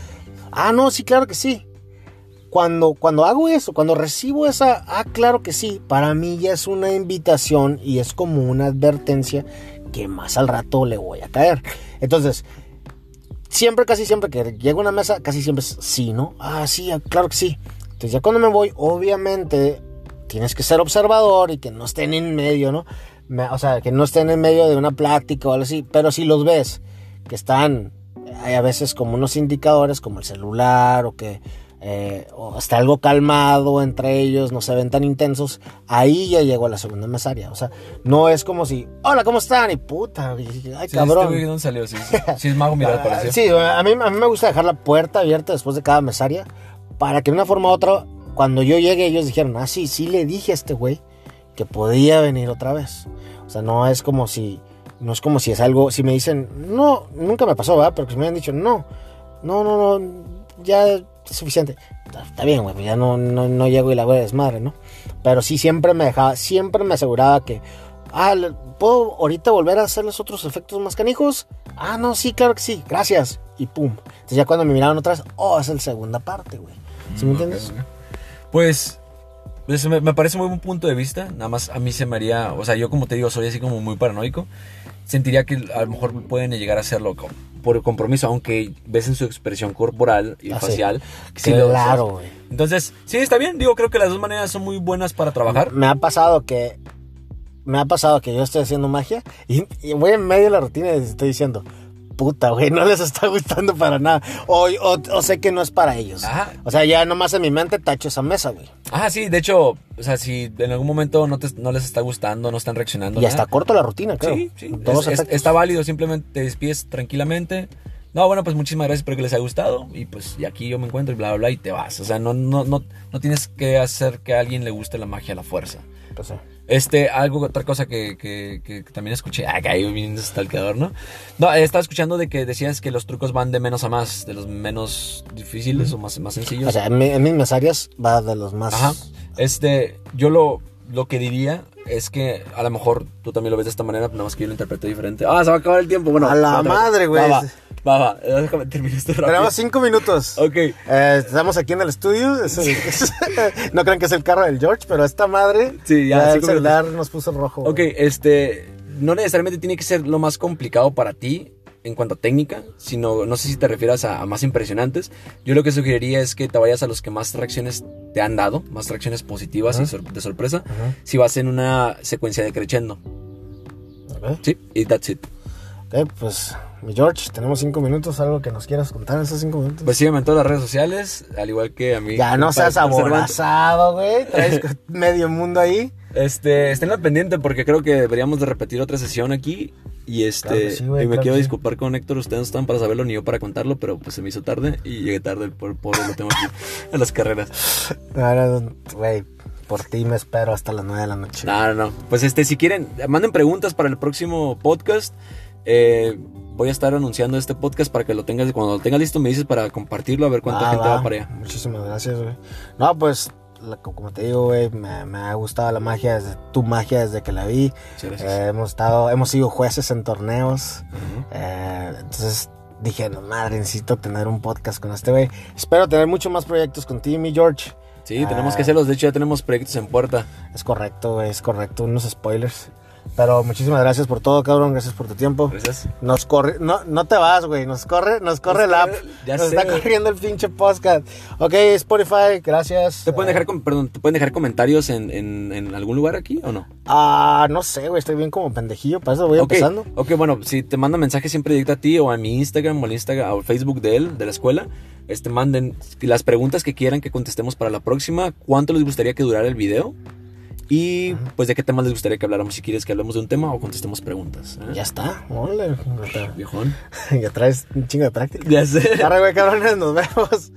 Ah, no, sí, claro que sí. Cuando, cuando hago eso, cuando recibo esa, ah, claro que sí, para mí ya es una invitación y es como una advertencia que más al rato le voy a caer. Entonces, siempre, casi siempre que llego a una mesa, casi siempre es sí, ¿no? Ah, sí, ah, claro que sí. Entonces ya cuando me voy, obviamente tienes que ser observador y que no estén en medio, ¿no? O sea, que no estén en medio de una plática o algo así, pero si los ves, que están, hay a veces como unos indicadores como el celular o que eh, o está algo calmado entre ellos, no se ven tan intensos, ahí ya llego a la segunda mesaria. O sea, no es como si, hola, ¿cómo están? Y puta, ay, Sí, cabrón. este güey, ¿dónde salió? Sí, sí, sí es mago, mira, Ah, pareció. Sí, a mí, a mí me gusta dejar la puerta abierta después de cada mesaria para que de una forma u otra, cuando yo llegue, ellos dijeron, ah, sí, sí le dije a este güey que podía venir otra vez. O sea, no es como si, no es como si es algo, si me dicen, no, nunca me pasó, ¿verdad? Pero que si me han dicho, no, no, no, no, ya suficiente. Está, bien, güey, pues ya no, no, no llego y la voy a desmadre, ¿no? Pero sí siempre me dejaba, siempre me aseguraba que, ah, ¿puedo ahorita volver a hacer los otros efectos más canijos? Ah, no, sí, claro que sí, gracias. Y pum. Entonces ya cuando me miraron otra vez, oh, es la segunda parte, güey. ¿Sí me Mm, entiendes? ok. Pues, pues, me, parece muy buen punto de vista. Nada más a mí se me haría, o sea, yo como te digo, soy así como muy paranoico. Sentiría que a lo mejor pueden llegar a hacerlo co- por compromiso, aunque ves en su expresión corporal y Ah, sí. facial. sí claro, güey. Entonces, sí, está bien. Digo, creo que las dos maneras son muy buenas para trabajar. Me ha pasado que. Me ha pasado que yo estoy haciendo magia y, y voy en medio de la rutina y estoy diciendo. Puta, güey, no les está gustando para nada. O, o- o sé que no es para ellos. Ajá. O sea, ya nomás en mi mente tacho esa mesa, güey. Ah, sí, de hecho, o sea, si en algún momento no, te- no les está gustando, no están reaccionando. Nada, está corto la rutina, creo. Sí, sí. Todos es- está válido, simplemente te despides tranquilamente. No, bueno, pues muchísimas gracias, espero que les haya gustado. Y pues y aquí yo me encuentro y bla, bla, bla, y te vas. O sea, no, no, no, no tienes que hacer que a alguien le guste la magia a la fuerza. Pues, sí. Este, algo, otra cosa que, que, que- que también escuché, ah, que ahí viene stalkeador, ¿no? No, estaba escuchando de que decías que los trucos van de menos a más, de los menos difíciles o más, más sencillos. O sea, en, mi- en mis mesarias va de los más. Ajá. Este, yo lo, lo que diría es que a lo mejor tú también lo ves de esta manera, nada más que yo lo interpreto diferente. Ah, se va a acabar el tiempo. Bueno, A la madre, güey. Va, va, va, va. Déjame terminar esto rápido. Tenemos cinco minutos. Ok. Eh, estamos aquí en el estudio. es el- <laughs> no crean que es el carro del George, pero esta madre. Sí, ya, el celular nos puso rojo. Ok, este, no necesariamente tiene que ser lo más complicado para ti en cuanto a técnica, sino, no sé si te refieras a, a más impresionantes. Yo lo que sugeriría es que te vayas a los que más reacciones te han dado, más reacciones positivas y Ajá. sor- de sorpresa, Ajá. si vas en una secuencia de crescendo. Sí, y that's it. Ok, pues, mi George, tenemos cinco minutos. ¿Algo que nos quieras contar en esos cinco minutos? Pues sígueme en todas las redes sociales, al igual que a mí. ya no seas aborazado, güey. Traes <laughs> medio mundo ahí. Este, estén al pendiente porque creo que deberíamos de repetir otra sesión aquí. Y este, Claro sí, y me claro quiero sí. disculpar con Héctor, ustedes no están para saberlo ni yo para contarlo, pero pues se me hizo tarde y llegué tarde, por pobre lo tengo aquí <laughs> en las carreras. Ahora, güey, por ti me espero hasta las nueve de la noche. No, no, no. Pues este, si quieren, manden preguntas para el próximo podcast. Eh, voy a estar anunciando este podcast para que lo tengas, cuando lo tengas listo me dices para compartirlo, a ver cuánta gente va. va para allá. Muchísimas gracias, güey. No, pues, la- como te digo, güey, me, me ha gustado la magia, desde, tu magia desde que la vi. Gracias. Eh, hemos estado, hemos sido jueces en torneos. Eh, entonces dije, no madre, necesito tener un podcast con este güey. Espero tener muchos más proyectos contigo, mi George. Sí, tenemos Ah. que hacerlos. De hecho, ya tenemos proyectos en puerta. Es correcto, es correcto, unos spoilers. Pero muchísimas gracias por todo, cabrón, gracias por tu tiempo. Gracias. Nos corre, no, no te vas, güey, nos corre, nos corre el app. Ya nos sé, está güey. corriendo el pinche podcast. Ok, Spotify, gracias. ¿Te pueden dejar, perdón, ¿te pueden dejar comentarios en, en- en algún lugar aquí o no? Ah, no sé, güey, estoy bien como pendejillo, para eso voy empezando. Ok, bueno, si te mandan mensaje siempre directo a ti o a mi Instagram o al Instagram o al Facebook de él, de la escuela, este, manden las preguntas que quieran que contestemos para la próxima, cuánto les gustaría que durara el video y pues de qué temas les gustaría que habláramos, si quieres que hablemos de un tema o contestemos preguntas. ¿eh? Ya está, órale, Viejón. <laughs> ya traes un chingo de práctica. Ya sé. Arre, güey, cabrones, nos vemos.